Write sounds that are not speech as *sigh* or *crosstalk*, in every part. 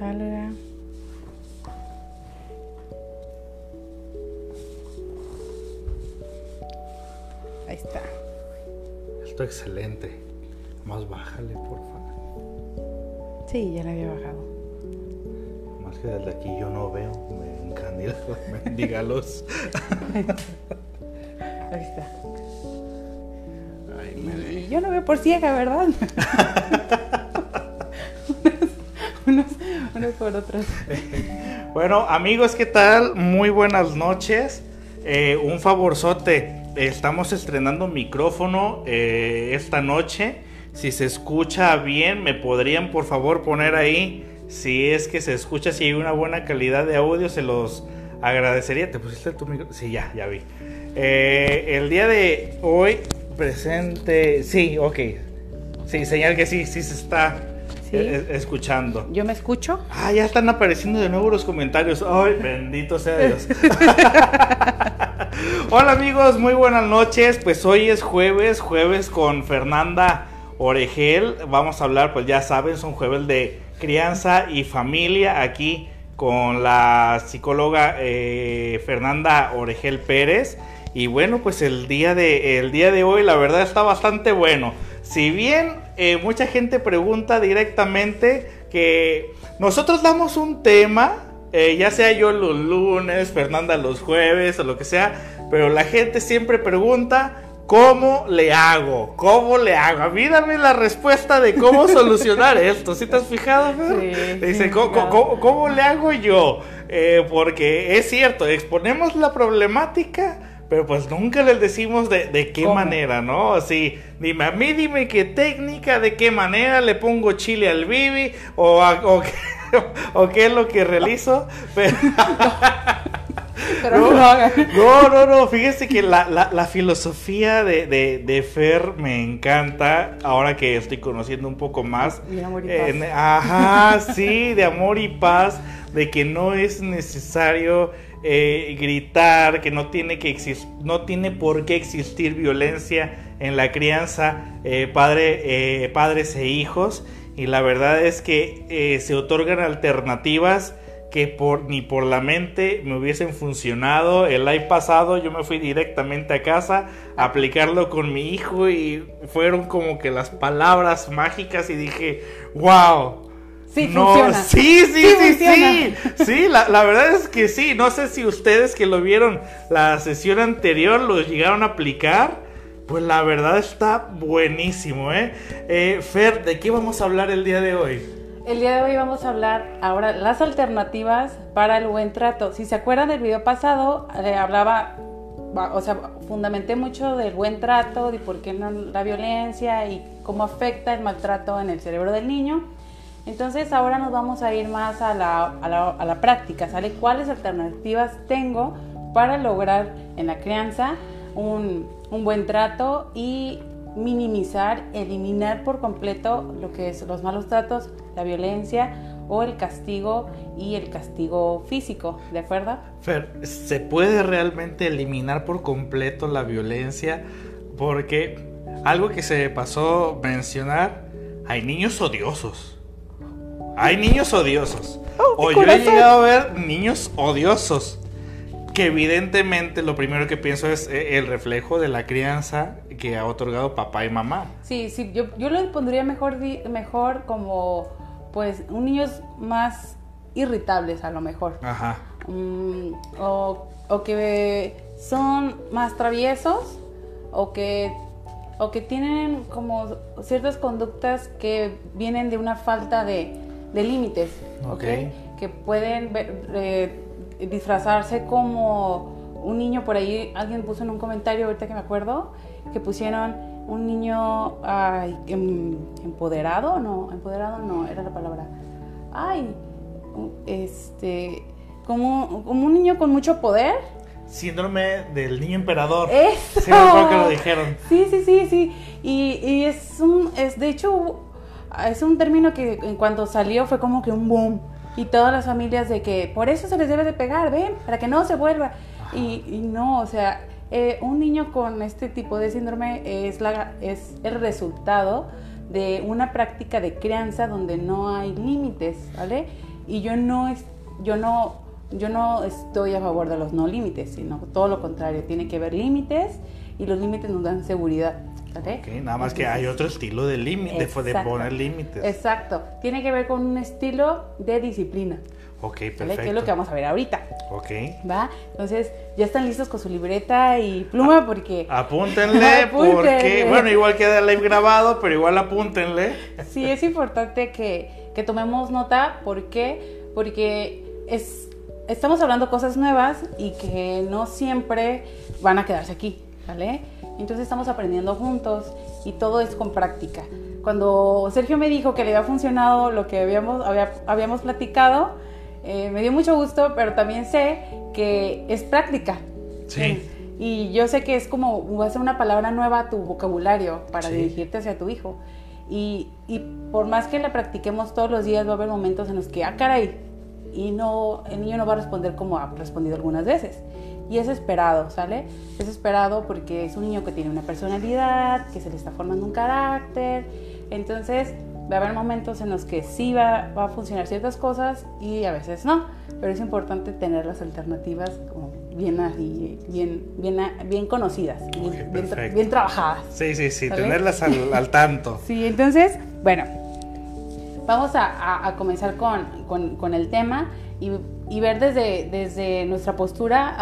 salga. Ahí está. Esto excelente. Más bájale, por favor. Sí, ya la había bajado. Más que desde aquí yo no veo. Me encandila *laughs* la mendiga luz. *laughs* Ahí está. Ay, me- Y yo no veo por ciega, ¿verdad? *laughs* por. *laughs* Bueno, amigos, ¿qué tal? Muy buenas noches. Eh, un favorzote. Estamos estrenando micrófono eh, esta noche. Si se escucha bien, me podrían por favor poner ahí. Si es que se escucha, si hay una buena calidad de audio, se los agradecería. ¿Te pusiste tu micrófono? Sí, ya, ya vi. Eh, el día de hoy, presente. Sí, ok. Sí, señal que sí, sí se está Sí. eh, escuchando. ¿Yo me escucho? Ah, ya están apareciendo de nuevo los comentarios. Ay, bendito sea Dios. *laughs* Hola amigos, muy buenas noches. Pues hoy es jueves, jueves con Fernanda Oregel. Vamos a hablar, pues ya saben, son jueves de crianza y familia aquí con la psicóloga eh, Fernanda Oregel Pérez. Y bueno, pues el día de, el día de hoy la verdad está bastante bueno. Si bien eh, mucha gente pregunta directamente que nosotros damos un tema, eh, ya sea yo los lunes, Fernanda los jueves o lo que sea, pero la gente siempre pregunta ¿Cómo le hago? ¿Cómo le hago? A mí dame la respuesta de cómo solucionar *laughs* esto. ¿Sí te has fijado? Sí, Dice, sí, ¿cómo, claro. cómo- cómo le hago yo? Eh, porque es cierto, exponemos la problemática, pero pues nunca les decimos de, de qué ¿Cómo? manera, ¿no? Así, dime, a mí dime qué técnica, de qué manera le pongo chile al bibi, o, a- o, qué, *laughs* o qué es lo que realizo. *laughs* Pero, Pero no, no no, no, fíjese que la, la- la filosofía de, de- de Fer me encanta, ahora que estoy conociendo un poco más. De amor y paz. Ajá, sí, de amor y paz, de que no es necesario eh, gritar, que no tiene, que no tiene por qué existir violencia en la crianza, eh, padre, eh, padres e hijos. Y la verdad es que se otorgan alternativas que por, ni por la mente me hubiesen funcionado. El año pasado yo me fui directamente a casa a aplicarlo con mi hijo y fueron como que las palabras mágicas y dije, wow. Sí, no, funciona. Sí, sí, Sí sí, funciona. sí. Sí, la, la verdad es que sí. No sé si ustedes que lo vieron la sesión anterior lo llegaron a aplicar. Pues la verdad está buenísimo, ¿eh? Eh, Fer, ¿de qué vamos a hablar el día de hoy? El día de hoy vamos a hablar ahora las alternativas para el buen trato. Si se acuerdan del video pasado, eh, hablaba, o sea, fundamenté mucho del buen trato, de por qué no la violencia y cómo afecta el maltrato en el cerebro del niño. Entonces ahora nos vamos a ir más a la, a la, a la práctica, ¿sale? ¿Cuáles alternativas tengo para lograr en la crianza un, un buen trato y minimizar, eliminar por completo lo que es los malos tratos, la violencia o el castigo y el castigo físico, ¿de acuerdo? Fer, ¿se puede realmente eliminar por completo la violencia? Porque algo que se pasó mencionar, hay niños odiosos. Hay niños odiosos. Oh, o yo he llegado a ver niños odiosos. Que evidentemente lo primero que pienso es eh, el reflejo de la crianza que ha otorgado papá y mamá. Sí, sí, yo, yo lo pondría mejor, mejor como, pues, un niños más irritables a lo mejor. Ajá. Mm, o, o que son más traviesos o que, o que tienen como ciertas conductas que vienen de una falta de, de límites, ¿ok? Ok. Que pueden ver- eh, disfrazarse como un niño por ahí, alguien puso en un comentario ahorita que me acuerdo, que pusieron un niño ay, em- empoderado, no, empoderado no, era la palabra. Ay, este, como, como un niño con mucho poder. Síndrome del niño emperador. ¡Eso! Sí, acuerdo que lo dijeron. Sí, sí, sí, sí. Y, y es un, es de hecho, es un término que en cuanto salió fue como que un boom. Y todas las familias de que por eso se les debe de pegar, ven, para que no se vuelva. Y, y no, o sea, eh, un niño con este tipo de síndrome es, la, es el resultado de una práctica de crianza donde no hay límites, ¿vale? Y yo no, es, yo no, yo no estoy a favor de los no límites, sino todo lo contrario, tiene que haber límites y los límites nos dan seguridad. Okay, nada más que hay otro estilo de límite, de poner límites. Exacto, tiene que ver con un estilo de disciplina. Ok, perfecto. Que es lo que vamos a ver ahorita. Ok. ¿Va? Entonces, ya están listos con su libreta y pluma ah, porque... Apúntenle, *laughs* porque... Bueno, igual queda el live grabado, pero igual apúntenle. Sí, es importante que, que tomemos nota. ¿Por qué? Porque es, estamos hablando cosas nuevas y que no siempre van a quedarse aquí, ¿vale? Entonces estamos aprendiendo juntos y todo es con práctica. Cuando Sergio me dijo que le había funcionado lo que habíamos, habíamos platicado, eh, me dio mucho gusto, pero también sé que es práctica. Sí. Y yo sé que es como, va a ser una palabra nueva a tu vocabulario para dirigirte hacia tu hijo. Y, y, por más que la practiquemos todos los días, va a haber momentos en los que, ah, caray, y no, el niño no va a responder como ha respondido algunas veces. Y es esperado, ¿sale? Es esperado porque es un niño que tiene una personalidad, que se le está formando un carácter. Entonces, va a haber momentos en los que sí va, va, a funcionar ciertas cosas y a veces no, pero es importante tener las alternativas como bien, bien, bien, bien conocidas, bien, trabajadas. Sí, sí, sí, tenerlas *laughs* al, tanto. sí, entonces, bueno, vamos a, a, comenzar con, con, con, el tema y, y, ver desde, desde nuestra postura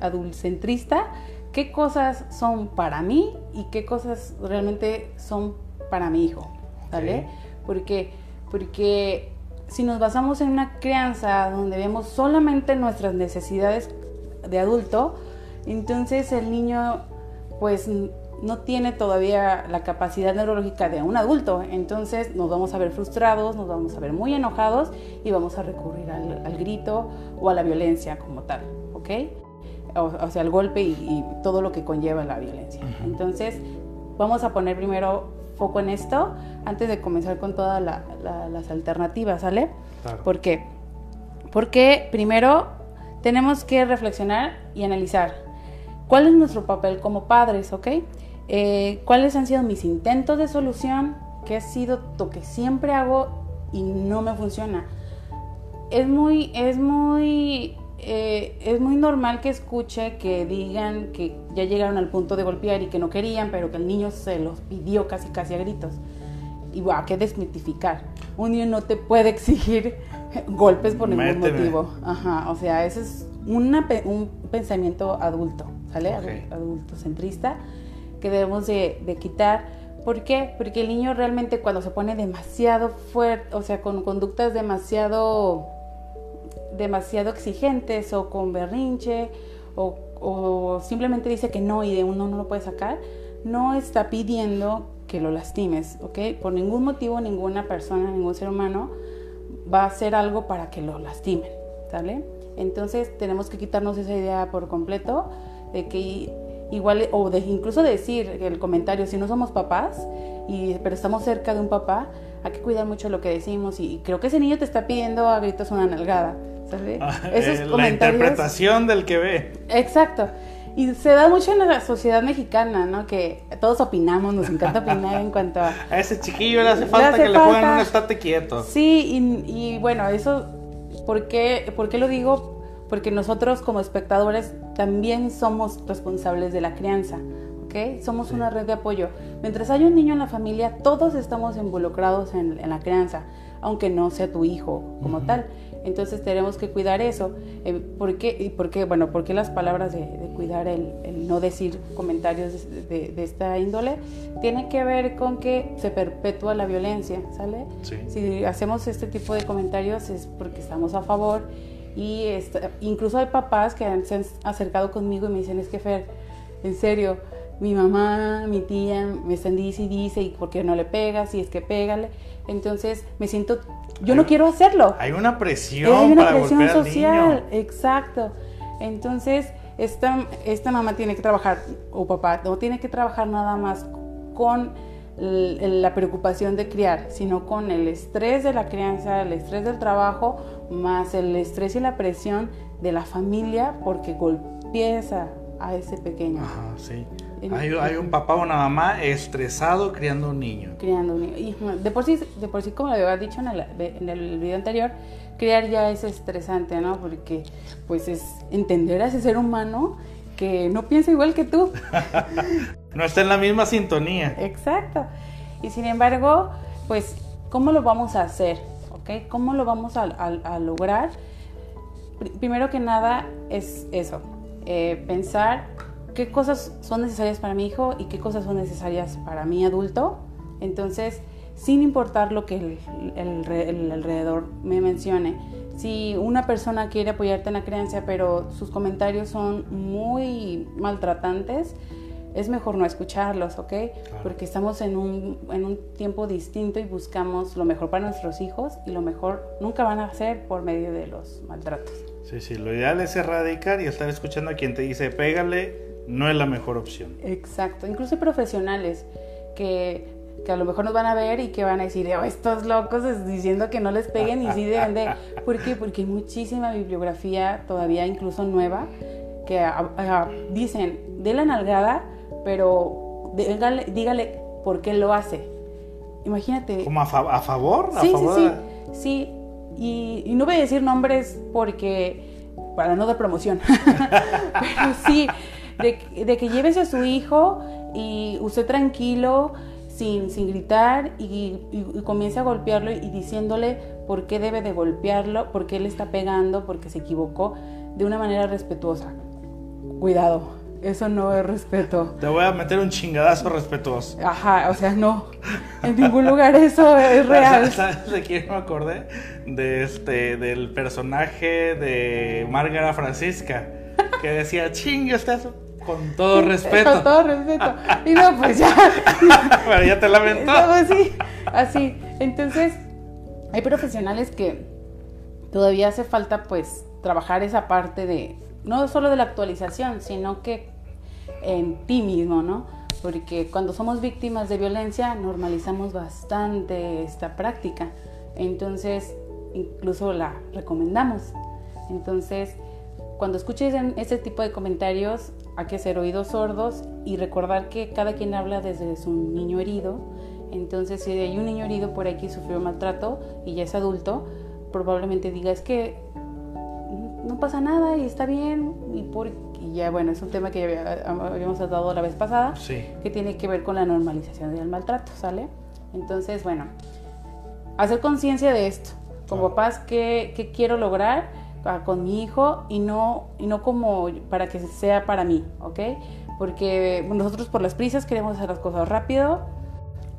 adulcentrista qué cosas son para mí y qué cosas realmente son para mi hijo. ¿vale? Porque, porque si nos basamos en una crianza donde vemos solamente nuestras necesidades de adulto, entonces el niño pues no tiene todavía la capacidad neurológica de un adulto, entonces nos vamos a ver frustrados, nos vamos a ver muy enojados y vamos a recurrir al, grito o a la violencia como tal, ¿ok? O, sea, al golpe y, todo lo que conlleva la violencia. Entonces, vamos a poner primero foco en esto antes de comenzar con todas las alternativas, ¿sale? ¿Por qué? Porque primero tenemos que reflexionar y analizar cuál es nuestro papel como padres, ¿ok? Eh, ¿Cuáles han sido mis intentos de solución? ¿Qué ha sido lo que siempre hago y no me funciona? Es muy, es muy eh, es muy normal que escuche que digan que ya llegaron al punto de golpear y que no querían, pero que el niño se los pidió casi casi a gritos. Y wow, que desmitificar. Un niño no te puede exigir golpes por ningún motivo. Ajá, o sea, ese es un pensamiento adulto, ¿sale? Adulto centrista que debemos de, de quitar. ¿Por qué? Porque el niño realmente cuando se pone demasiado fuerte, o sea, con conductas demasiado demasiado exigentes o con berrinche o, simplemente dice que no y de uno no lo puede sacar, no está pidiendo que lo lastimes, ¿ok? Por ningún motivo ninguna persona, ningún ser humano va a hacer algo para que lo lastimen, ¿sale? Entonces tenemos que quitarnos esa idea por completo de que igual, o de incluso decir el comentario, si no somos papás, y, pero estamos cerca de un papá, hay que cuidar mucho lo que decimos y creo que ese niño te está pidiendo a gritos una nalgada. Ah, eh, la interpretación del que ve. Exacto. Y se da mucho en la sociedad mexicana, ¿no? Que todos opinamos, nos encanta opinar en cuanto a... *laughs* A ese chiquillo le hace falta que le pongan un estate quieto. Sí, y, bueno, eso, ¿por qué, ¿por qué lo digo? Porque nosotros como espectadores también somos responsables de la crianza, ¿ok? Somos una red de apoyo. Mientras hay un niño en la familia, todos estamos involucrados en, en la crianza, aunque no sea tu hijo como tal. Entonces tenemos que cuidar eso. Eh, ¿Por qué? ¿Y por qué? Bueno, ¿por qué las palabras de, cuidar el, no decir comentarios de, esta índole? Tiene que ver con que se perpetúa la violencia, ¿sale? Si hacemos este tipo de comentarios es porque estamos a favor y incluso hay papás que se han acercado conmigo y me dicen, es que Fer, en serio, mi mamá, mi tía me están dice y dice, ¿y por qué no le pegas? Y es que pégale. Entonces me siento yo no quiero hacerlo. Hay una presión. Hay una presión social, exacto. Entonces, esta, esta mamá tiene que trabajar, o papá, no tiene que trabajar nada más con la preocupación de criar, sino con el estrés de la crianza, el estrés del trabajo, más el estrés y la presión de la familia, porque golpea a ese pequeño. Ajá, sí. Hay, hay, un papá o una mamá estresado criando un niño. Criando un niño. Y de por sí, de por sí como lo había dicho en el, en el video anterior, criar ya es estresante, ¿no? Porque pues es entender a ese ser humano que no piensa igual que tú. *laughs* no está en la misma sintonía. Exacto. Y sin embargo, pues, ¿cómo lo vamos a hacer? ¿Ok? ¿Cómo lo vamos a, lograr? Primero que nada es eso, eh, pensar qué cosas son necesarias para mi hijo y qué cosas son necesarias para mi adulto. Entonces, sin importar lo que el, alrededor me mencione. Si una persona quiere apoyarte en la creencia, pero sus comentarios son muy maltratantes, es mejor no escucharlos, ¿ok? Porque estamos en un, en un tiempo distinto y buscamos lo mejor para nuestros hijos y lo mejor nunca van a ser por medio de los maltratos. Sí, sí, lo ideal es erradicar y estar escuchando a quien te dice pégale, no es la mejor opción. Exacto, incluso profesionales que que a lo mejor nos van a ver y que van a decir, oh, estos locos diciendo que no les peguen y sí deben de... *laughs* ¿Por qué? Porque hay muchísima bibliografía todavía incluso nueva que dicen, de la nalgada, pero dígale, dígale por qué lo hace. Imagínate. ¿Como a, favor? sí, sí, sí, sí. Y, no voy a decir nombres porque, para no dar promoción, *laughs* pero sí, de, de que lleves a su hijo y usted tranquilo, sin, sin gritar y, comienza a golpearlo y diciéndole por qué debe de golpearlo, por qué le está pegando, porque se equivocó, de una manera respetuosa. Cuidado, eso no es respeto. Te voy a meter un chingadazo respetuoso. Ajá, o sea, no. En ningún lugar eso es *laughs* real. ¿Sabes de quién me acordé? De este, del personaje de Márgara Francisca, que decía, chingue usted con todo respeto. Con todo respeto. Y no, pues ya. *laughs* Pero ya te lamentó. sí, así. Entonces, hay profesionales que todavía hace falta, pues, trabajar esa parte de, no solo de la actualización, sino que en ti mismo, ¿no? Porque cuando somos víctimas de violencia, normalizamos bastante esta práctica. Entonces, incluso la recomendamos. Entonces, cuando escuches este tipo de comentarios, hay que hacer oídos sordos y recordar que cada quien habla desde su niño herido. Entonces, si hay un niño herido por ahí que sufrió maltrato y ya es adulto, probablemente diga es que no pasa nada y está bien y, por, ya bueno, es un tema que ya habíamos tratado la vez pasada, que tiene que ver con la normalización del maltrato, ¿sale? Entonces, bueno, hacer conciencia de esto. Como papás, ¿qué, ¿qué quiero lograr? con mi hijo y no, y no como para que sea para mí, ¿ok? Porque nosotros por las prisas queremos hacer las cosas rápido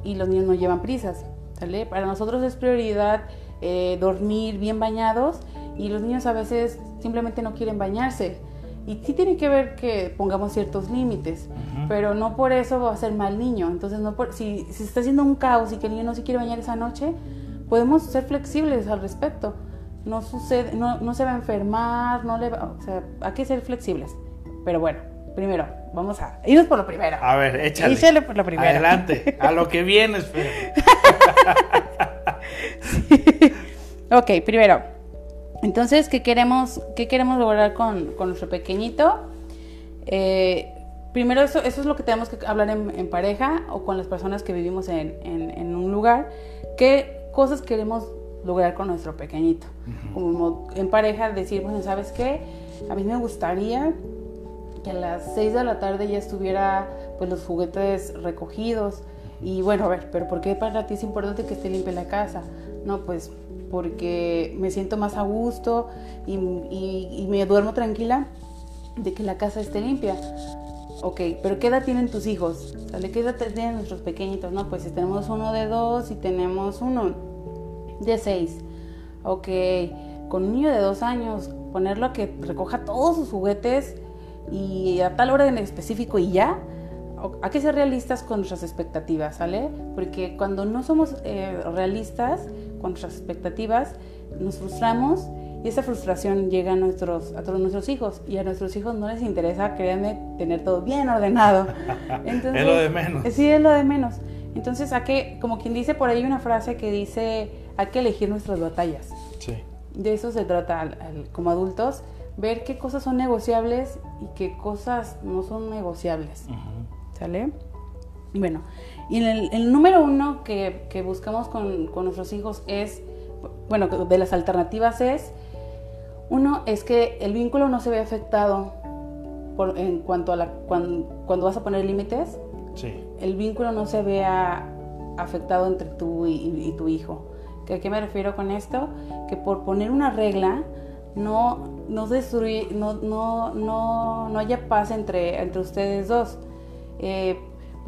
y los niños no llevan prisas, ¿sale? Para nosotros es prioridad eh, dormir bien bañados y los niños a veces simplemente no quieren bañarse. Y sí tiene que ver que pongamos ciertos límites, pero no por eso va a ser mal niño. Entonces, no si, si se está haciendo un caos y que el niño no se quiere bañar esa noche, podemos ser flexibles al respecto no sucede, no, se va a enfermar, no le va, o sea, hay que ser flexibles. Pero bueno, primero, vamos a irnos por lo primero. A ver, échale. Échale por lo primero. Adelante, *laughs* a lo que viene, *laughs* Ok, primero. Entonces, ¿qué queremos, qué queremos lograr con, nuestro pequeñito? Eh, primero, eso, eso es lo que tenemos que hablar en, pareja o con las personas que vivimos en, en un lugar. ¿Qué cosas queremos lograr con nuestro pequeñito. Como en pareja decir, bueno, ¿sabes qué? A mí me gustaría que a las 6 de la tarde ya estuviera pues los juguetes recogidos. Y bueno, a ver, pero ¿por qué para ti es importante que esté limpia la casa? No, pues porque me siento más a gusto y, y me duermo tranquila de que la casa esté limpia. Ok, pero ¿qué edad tienen tus hijos? ¿Qué edad tienen nuestros pequeñitos? No, pues si tenemos uno de dos y tenemos uno de 6. Ok, con un niño de 2 años, ponerlo a que recoja todos sus juguetes y a tal hora en específico y ya. Hay que ser realistas con nuestras expectativas, ¿sale? Porque cuando no somos eh, realistas con nuestras expectativas, nos frustramos y esa frustración llega a, nuestros, a todos nuestros hijos y a nuestros hijos no les interesa, créanme, tener todo bien ordenado. *laughs* es lo de menos. Sí, es lo de menos. Entonces, a que, como quien dice por ahí una frase que dice, hay que elegir nuestras batallas. Sí. De eso se trata como adultos, ver qué cosas son negociables y qué cosas no son negociables. ¿Sale? Bueno, y el, el número uno que, que buscamos con, con, nuestros hijos es, bueno, de las alternativas es, uno es que el vínculo no se ve afectado por, en cuanto a la, cuando, cuando vas a poner límites. Sí. El vínculo no se vea afectado entre tú y, y, tu hijo. ¿A qué me refiero con esto? Que por poner una regla no, no, destruir, no, no, no, no haya paz entre, entre ustedes dos. Eh,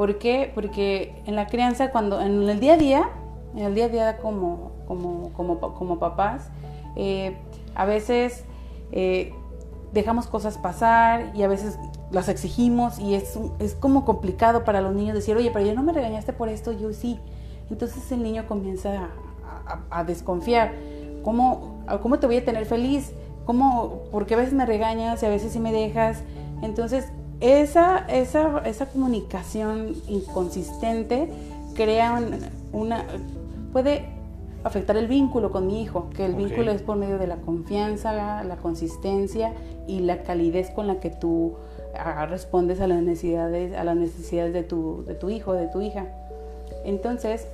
¿Por qué? Porque en la crianza, cuando en el día a día, en el día a día como, como, como, como papás, eh, a veces eh, dejamos cosas pasar y a veces las exigimos y es, es como complicado para los niños decir, oye, pero ya no me regañaste por esto, yo sí. Entonces el niño comienza a, a, desconfiar. ¿Cómo, ¿Cómo te voy a tener feliz? ¿Cómo? Porque a veces me regañas y a veces sí me dejas. Entonces esa, esa, esa comunicación inconsistente crea una, puede afectar el vínculo con mi hijo, que el okay. vínculo es por medio de la confianza, la, la, consistencia y la calidez con la que tú uh, respondes a las necesidades, a las necesidades de tu, de tu hijo, de tu hija. Entonces,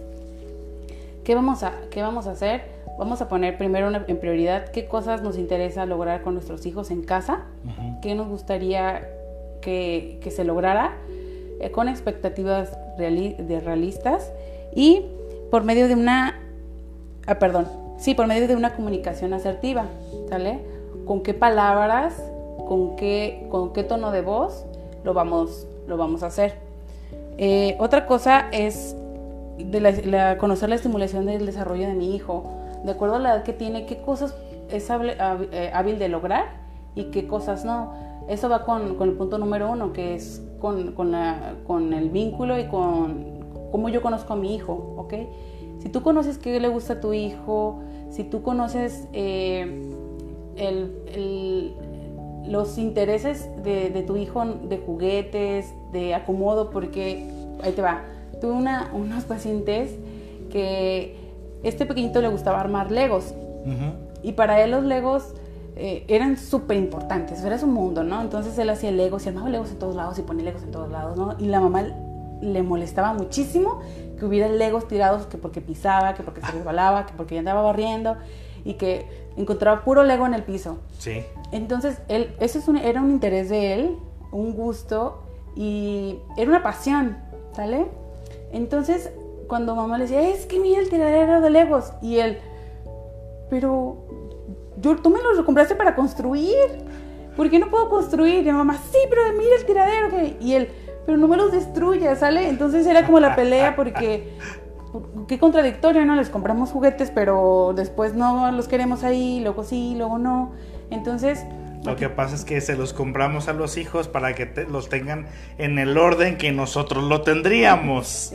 ¿qué vamos a, qué vamos a hacer? Vamos a poner primero una, en prioridad qué cosas nos interesa lograr con nuestros hijos en casa, uh -huh. qué nos gustaría que, que se lograra eh, con expectativas reali de realistas y por medio de una, ah, perdón, sí, por medio de una comunicación asertiva, ¿sale? Con qué palabras, con qué, con qué tono de voz lo vamos, lo vamos a hacer. Eh, otra cosa es de la, la, conocer la estimulación del desarrollo de mi hijo, de acuerdo a la edad que tiene, qué cosas es hábil, eh, hábil de lograr y qué cosas no eso va con, con, el punto número uno, que es con, con, la, con el vínculo y con cómo yo conozco a mi hijo, ¿ok? Si tú conoces qué le gusta a tu hijo, si tú conoces eh, el, el, los intereses de, de, tu hijo de juguetes, de acomodo, porque ahí te va. Tuve una, unos pacientes que este pequeñito le gustaba armar legos. Uh -huh. Y para él los legos eh, eran súper importantes, era su mundo, ¿no? Entonces él hacía legos y armaba legos en todos lados y ponía legos en todos lados, ¿no? Y la mamá le molestaba muchísimo que hubiera legos tirados que porque pisaba, que porque se resbalaba, que porque andaba barriendo y que encontraba puro lego en el piso. Sí. Entonces él, eso es un, era un interés de él, un gusto y era una pasión, ¿sale? Entonces cuando mamá le decía, es que mira el tiradero de legos y él, pero yo, tú me los compraste para construir. ¿Por qué no puedo construir? Y mi mamá, sí, pero mira el tiradero. Que... Y él, pero no me los destruyas, ¿sale? Entonces era como la pelea porque qué contradictorio, ¿no? Les compramos juguetes, pero después no los queremos ahí, luego sí, luego no. Entonces... Lo que pasa es que se los compramos a los hijos para que te, los tengan en el orden que nosotros lo tendríamos.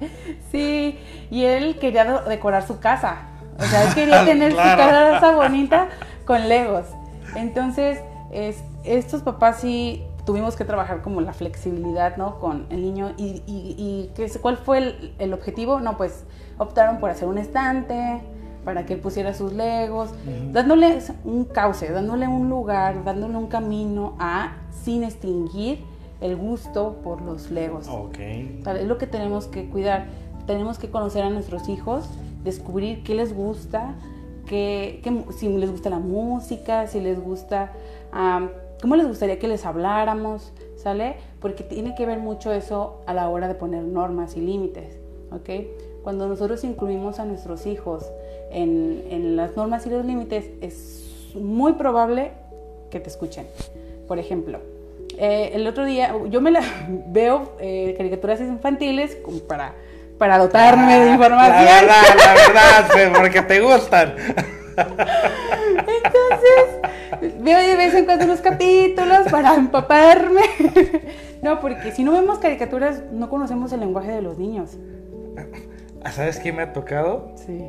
*laughs* sí, y él quería decorar su casa. O sea, él quería *laughs* tener claro. su casa bonita con legos. Entonces, es, estos papás sí tuvimos que trabajar como la flexibilidad, ¿no? Con el niño. ¿Y, y, y cuál fue el, el, objetivo? No, pues optaron por hacer un estante para que él pusiera sus legos, uh -huh. dándole un cauce, dándole un lugar, dándole un camino a sin extinguir el gusto por los legos. Okay. O sea, es lo que tenemos que cuidar. Tenemos que conocer a nuestros hijos descubrir qué les gusta, qué, qué, si les gusta la música, si les gusta, um, cómo les gustaría que les habláramos, ¿sale? Porque tiene que ver mucho eso a la hora de poner normas y límites, ¿ok? Cuando nosotros incluimos a nuestros hijos en, en las normas y los límites, es muy probable que te escuchen. Por ejemplo, eh, el otro día, yo me la *laughs* veo eh, caricaturas infantiles para para dotarme ah, de información. La verdad, la *laughs* verdad, porque te gustan. Entonces, veo de vez en cuando unos capítulos para empaparme. No, porque si no vemos caricaturas, no conocemos el lenguaje de los niños. ¿Sabes qué me ha tocado? Sí.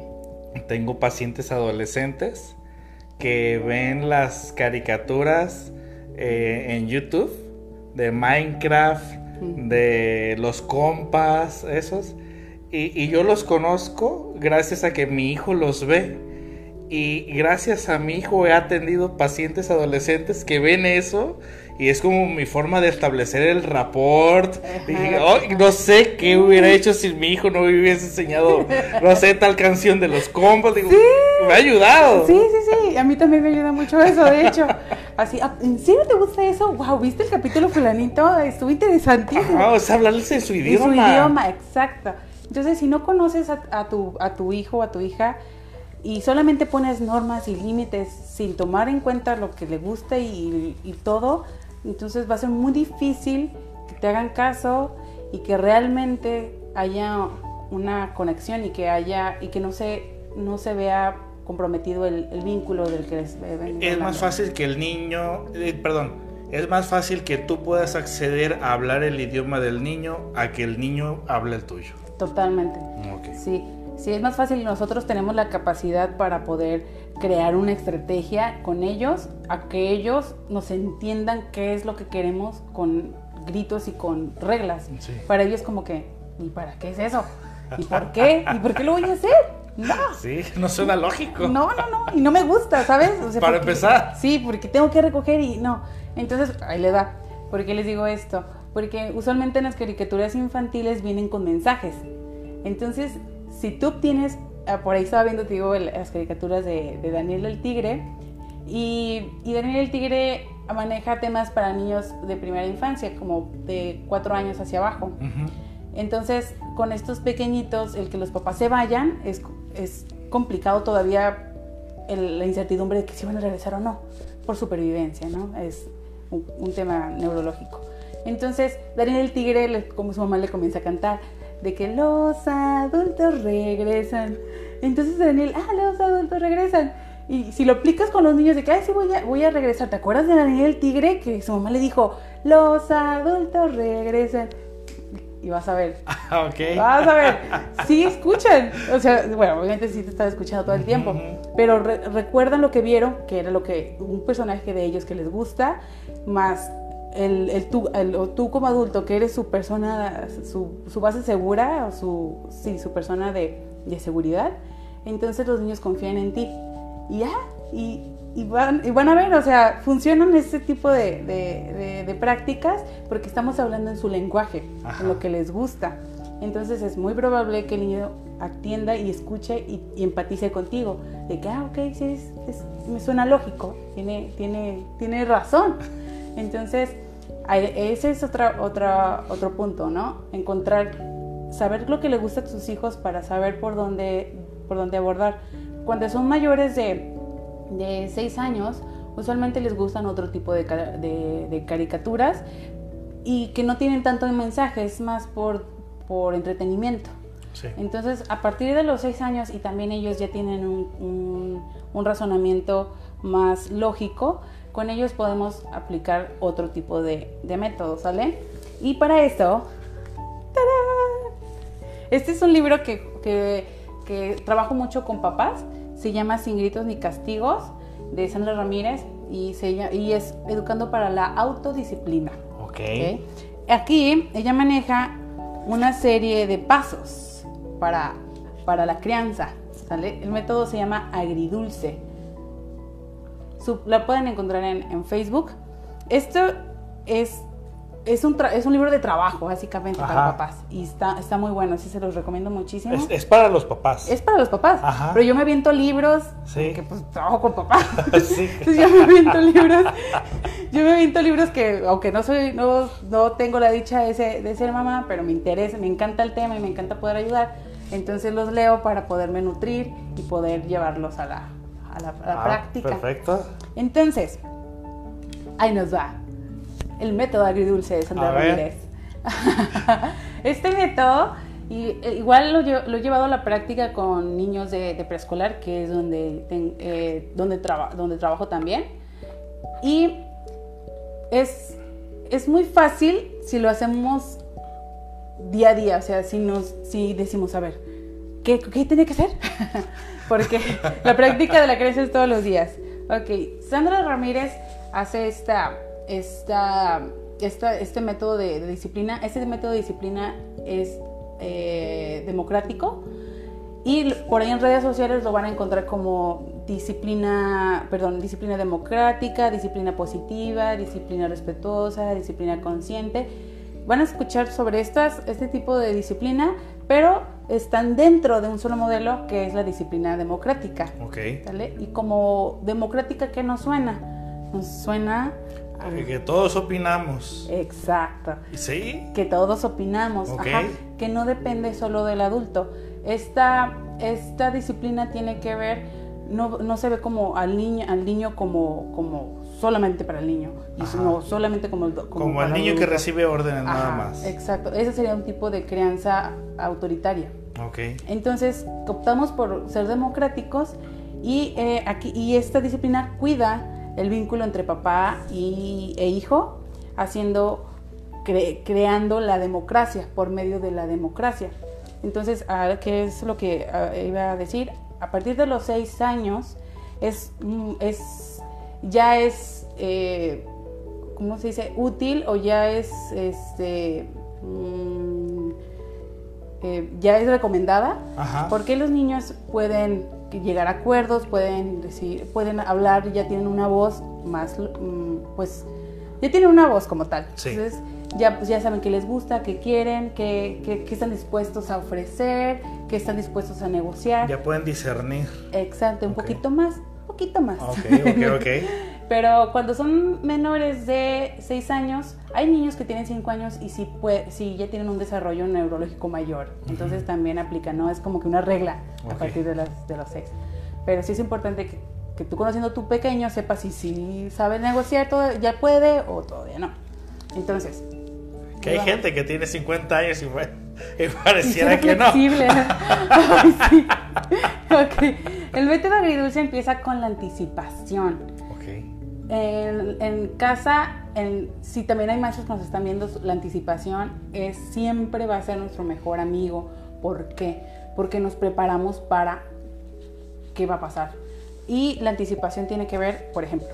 Tengo pacientes adolescentes que ven las caricaturas eh, en YouTube de Minecraft, de los compas, esos y, y, yo los conozco gracias a que mi hijo los ve. Y, y gracias a mi hijo he atendido pacientes adolescentes que ven eso y es como mi forma de establecer el rapport. Dije, no sé qué hubiera hecho si mi hijo no me hubiese enseñado, no sé, tal canción de los combos. Digo, me ha ayudado. Sí, sí, sí. A mí también me ayuda mucho eso, de hecho. Así, ah, ¿en serio te gusta eso? Wow, ¿viste el capítulo fulanito? Estuvo interesantísimo. Ah, o sea, hablarles en su idioma. En su idioma, exacto. Entonces, si no conoces a, tu, a tu hijo o a tu hija, y solamente pones normas y límites sin tomar en cuenta lo que le gusta y, y, todo, entonces va a ser muy difícil que te hagan caso y que realmente haya una conexión y que haya y que no se no se vea comprometido el, vínculo del que les Es más fácil que el niño, eh, perdón, es más fácil que tú puedas acceder a hablar el idioma del niño a que el niño hable el tuyo. Totalmente. Sí, sí, es más fácil nosotros tenemos la capacidad para poder crear una estrategia con ellos, a que ellos nos entiendan qué es lo que queremos con gritos y con reglas. Para ellos como que, ¿y para qué es eso? ¿Y por *laughs* qué? ¿Y por qué lo voy a hacer? No. Sí, no suena lógico. No, no, no. Y no me gusta, ¿sabes? Para empezar. Sí, porque tengo que recoger y no. Entonces, ahí le da. ¿Por qué les digo esto? Porque usualmente en las caricaturas infantiles vienen con mensajes. Entonces, si tú obtienes Ah, por ahí estaba viendo, te digo, las caricaturas de, Daniel el Tigre. Y, Daniel el Tigre maneja temas para niños de primera infancia, como de cuatro años hacia abajo. Entonces, con estos pequeñitos, el que los papás se vayan es, es complicado todavía la incertidumbre de que si van a regresar o no, por supervivencia, ¿no? Es un, tema neurológico. Entonces, Daniel el Tigre, como su mamá le comienza a cantar, de que los adultos regresan. Entonces Daniel, ah, los adultos regresan. Y si lo aplicas con los niños de que, ay, sí, voy a, voy a regresar. ¿Te acuerdas de Daniel el tigre? Que su mamá le dijo, los adultos regresan. Y vas a ver. *laughs* Ah, ok. Vas a ver. Sí escuchan. O sea, bueno, obviamente sí te están escuchando todo el tiempo. Pero recuerdan lo que vieron, que era lo que un personaje de ellos que les gusta, más el, el, tú, tú como adulto, que eres su persona, su, su base segura, o su, sí, su persona de, de, seguridad, entonces los niños confían en ti. Y ya, y, y, van, y van a ver, o sea, funcionan este tipo de, de, de prácticas porque estamos hablando en su lenguaje, en lo que les gusta. Entonces es muy probable que el niño atienda y escuche y, empatice contigo. De que, ah, ok, sí, me suena lógico, tiene, tiene, tiene razón. Entonces, ese es otra, otra, otro punto, ¿no? Encontrar, saber lo que le gusta a tus hijos para saber por dónde, por dónde abordar. Cuando son mayores de, de 6 años, usualmente les gustan otro tipo de, de, caricaturas y que no tienen tanto de mensajes, más por, por entretenimiento. Entonces, a partir de los 6 años y también ellos ya tienen un, un, un razonamiento más lógico, con ellos podemos aplicar otro tipo de, de método, ¿sale? Y para esto, este es un libro que, trabajo mucho con papás, se llama Sin gritos ni castigos, de Sandra Ramírez, y, se, y es Educando para la Autodisciplina. Ok. Aquí ella maneja una serie de pasos para, para la crianza, ¿sale? El método se llama agridulce la pueden encontrar en, Facebook. Esto es, es, un es un libro de trabajo, básicamente, para papás. Y está, está muy bueno, así se los recomiendo muchísimo. Es, para los papás. Es para los papás. Pero yo me aviento libros, sí. que pues trabajo con papás. *laughs* Entonces yo me aviento libros. *laughs* Yo me aviento libros que, aunque no soy, no, no tengo la dicha de ser, de ser mamá, pero me interesa, me encanta el tema y me encanta poder ayudar. Entonces los leo para poderme nutrir y poder llevarlos a la, a la, ah, práctica. Perfecto. Entonces, ahí nos va. El método agridulce de Sandra Ramírez. *laughs* este método, y, eh, igual lo, he llevado a la práctica con niños de, preescolar, que es donde, eh, donde, donde trabajo también. Y es, es muy fácil si lo hacemos día a día, o sea, si, nos, si decimos, a ver, ¿qué, qué tiene que hacer? *laughs* porque la práctica de la creencia es todos los días. Ok, Sandra Ramírez hace esta, esta, esta este método de, disciplina. Este método de disciplina es eh, democrático Y por ahí en redes sociales lo van a encontrar como disciplina, perdón, disciplina democrática, disciplina positiva, disciplina respetuosa, disciplina consciente. Van a escuchar sobre estas, este tipo de disciplina, pero están dentro de un solo modelo que es la disciplina democrática. Ok. ¿sale? Y como democrática, ¿qué nos suena? Nos suena... a- Que todos opinamos. Exacto. ¿Sí? Que todos opinamos, Ok. ajá, que no depende solo del adulto. Esta, esta disciplina tiene que ver, no, no se ve como al niño, al niño como, como solamente para el niño, Ajá. no solamente como el, como Como el niño que recibe órdenes nada más. Exacto, ese sería un tipo de crianza autoritaria. Ok. Entonces optamos por ser democráticos y, eh, aquí, y esta disciplina cuida el vínculo entre papá y, e hijo, haciendo, cre- creando la democracia por medio de la democracia. Entonces, ¿qué es lo que ah, iba a decir? A partir de los seis años es, mm, es ya es, eh, ¿cómo se dice? Útil o ya es, este, mm, eh, ya es recomendada Ajá. porque los niños pueden llegar a acuerdos, pueden decir, pueden hablar, ya tienen una voz más, mm, pues, ya tienen una voz como tal. Sí. Entonces, ya, pues, ya saben qué les gusta, qué quieren, qué, qué- qué están dispuestos a ofrecer, qué están dispuestos a negociar. Ya pueden discernir. Exacto, un Ok. poquito más, poquito más. Ok, *laughs* ok, ok. Pero cuando son menores de 6 años, hay niños que tienen 5 años y sí, pue- sí ya tienen un desarrollo neurológico mayor. Entonces también aplica, ¿no? Es como que una regla Ok. a partir de, las, de los 6. Pero sí es importante que, que tú conociendo a tu pequeño sepas si sí sabe negociar, todo, ya puede o todavía no. Entonces... Que hay gente que tiene 50 años y, *laughs* pareciera que no. flexible. *laughs* Ay, sí. *laughs* Ok. El método agridulce empieza con la anticipación. Ok. En, en casa, en, si también hay maestros que nos están viendo, la anticipación es, siempre va a ser nuestro mejor amigo. ¿Por qué? Porque nos preparamos para qué va a pasar. Y la anticipación tiene que ver, por ejemplo,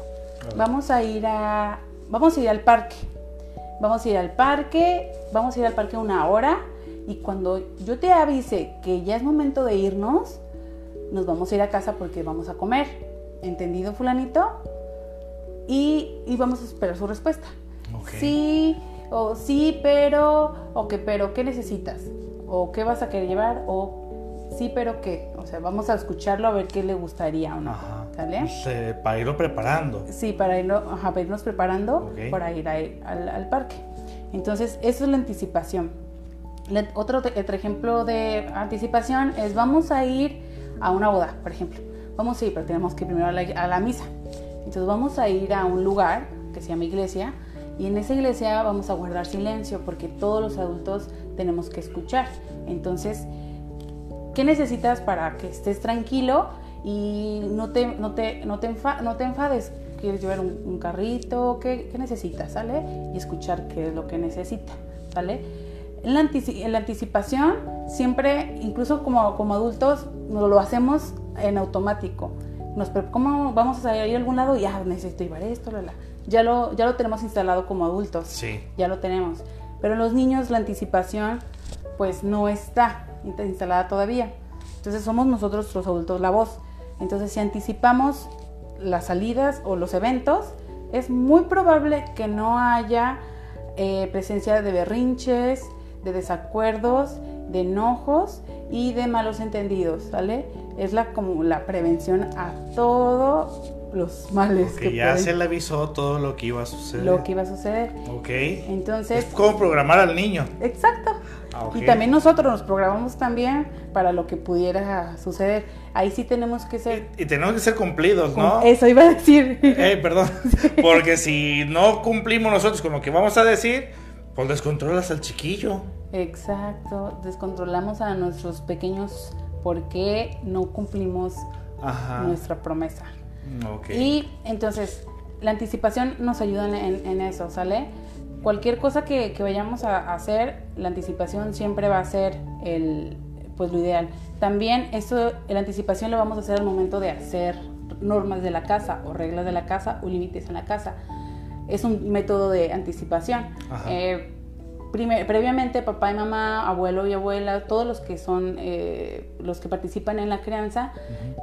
vamos a ir a, vamos a ir al parque. Vamos a ir al parque, vamos a ir al parque una hora y cuando yo te avise que ya es momento de irnos, nos vamos a ir a casa porque vamos a comer. ¿Entendido, fulanito? Y, y vamos a esperar su respuesta. Sí, o sí, pero, o que, pero, ¿qué necesitas? O qué vas a querer llevar, o sí, pero qué. O sea, vamos a escucharlo a ver qué le gustaría o no. Ajá. ¿Sale? Se- para irlo preparando. Sí, para, irlo, ajá, para irnos preparando Ok. para ir a- al, al parque. Entonces, eso es la anticipación. La- otro, otro ejemplo de anticipación es vamos a ir a una boda, por ejemplo. Vamos a ir, pero tenemos que ir primero a la, a la misa. Entonces vamos a ir a un lugar que se llama iglesia y en esa iglesia vamos a guardar silencio porque todos los adultos tenemos que escuchar. Entonces, ¿qué necesitas para que estés tranquilo y no te, no te, no te, enfa- no te enfades? ¿Quieres llevar un, un carrito? ¿Qué, qué necesitas? ¿Sale? Y escuchar qué es lo que necesita. ¿Sale? En la, antici- en la anticipación, siempre, incluso como, como adultos, lo hacemos en automático. Nos, ¿Cómo vamos a salir a algún lado? Ya necesito llevar esto, la, la. Ya lo, ya lo tenemos instalado como adultos Sí. ya lo tenemos. Pero en los niños la anticipación pues no está insta- instalada todavía. Entonces somos nosotros los adultos la voz. Entonces si anticipamos las salidas o los eventos, es muy probable que no haya eh, presencia de berrinches, de desacuerdos, de enojos y de malos entendidos, ¿sale? Es la como la prevención a todos los males Que que ya pueden- se le avisó todo lo que iba a suceder. lo que iba a suceder. Ok. Entonces, Es como programar al niño. Exacto. Ah. Y también nosotros nos programamos también para lo que pudiera suceder. Ahí sí tenemos que ser... Y tenemos que ser cumplidos, ¿no? Eso iba a decir. *laughs* Eh, perdón. *laughs* Porque si no cumplimos nosotros con lo que vamos a decir, pues descontrolas al chiquillo. Exacto. Descontrolamos a nuestros pequeños porque no cumplimos Ajá. nuestra promesa. Y entonces, la anticipación nos ayuda en eso, ¿sale? Cualquier cosa que, que vayamos a hacer, la anticipación siempre va a ser el, pues lo ideal. También esto, la anticipación lo vamos a hacer al momento de hacer normas de la casa o reglas de la casa o límites en la casa. Es un método de anticipación. Eh, previamente papá y mamá, abuelo y abuela, todos los que son eh, los que participan en la crianza,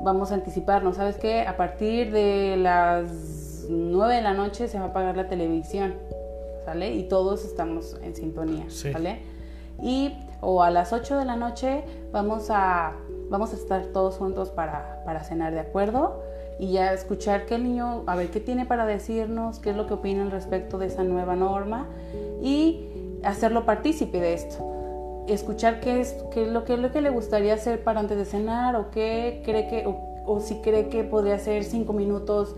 vamos a anticiparnos. ¿Sabes qué? A partir de las 9 de la noche se va a apagar la televisión, ¿sale? Y todos estamos en sintonía, ¿sale? Y o a las 8 de la noche vamos a, vamos a estar todos juntos para, para cenar, ¿de acuerdo? y ya escuchar que el niño, a ver qué tiene para decirnos, qué es lo que opina al respecto de esa nueva norma y hacerlo partícipe de esto. Escuchar qué es, qué es, lo, que, lo que le gustaría hacer para antes de cenar o qué cree que, o, si cree que podría hacer cinco minutos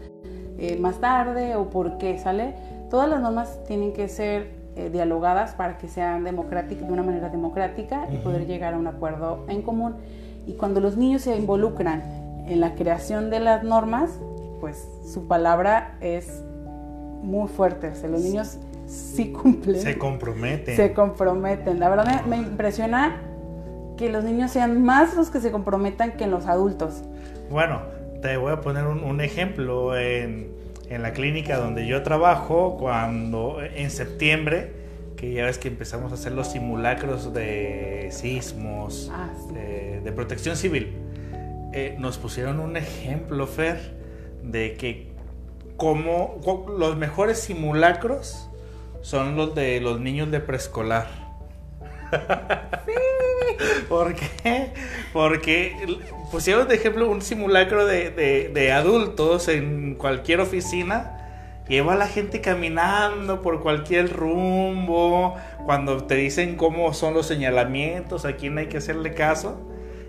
eh, más tarde o por qué, ¿sale? Todas las normas tienen que ser eh, dialogadas para que sean democráticas, de una manera democrática y poder llegar a un acuerdo en común. Y cuando los niños se involucran en la creación de las normas, pues su palabra es muy fuerte. O sea, los niños sí cumplen. Se comprometen. Se comprometen. La verdad me, impresiona que los niños sean más los que se comprometan que los adultos. Bueno, te voy a poner un, ejemplo. En, en, la clínica donde yo trabajo, cuando en septiembre, que ya ves que empezamos a hacer los simulacros de sismos, ah, de protección civil, eh, nos pusieron un ejemplo, Fer, de que como los mejores simulacros son los de los niños de preescolar. Sí. ¿Por qué? Porque pusieron de ejemplo un simulacro de, adultos en cualquier oficina. Lleva a la gente caminando por cualquier rumbo. Cuando te dicen cómo son los señalamientos, a quién hay que hacerle caso.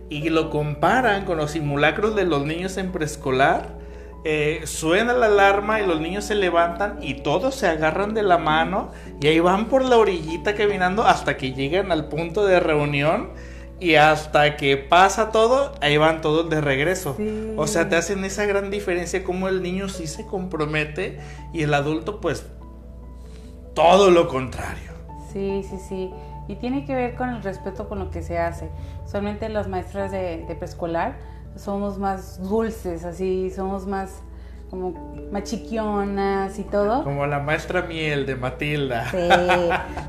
Y lo comparan con los simulacros de los niños en preescolar eh, suena la alarma y los niños se levantan y todos se agarran de la mano y ahí van por la orillita caminando hasta que llegan al punto de reunión y hasta que pasa todo, ahí van todos de regreso. O sea, te hacen esa gran diferencia como el niño sí se compromete y el adulto pues todo lo contrario. Sí, sí, sí. Y tiene que ver con el respeto con lo que se hace. Solamente las maestras de preescolar somos más dulces, así, somos más como más chiquionas y todo. Como la maestra miel de Matilda.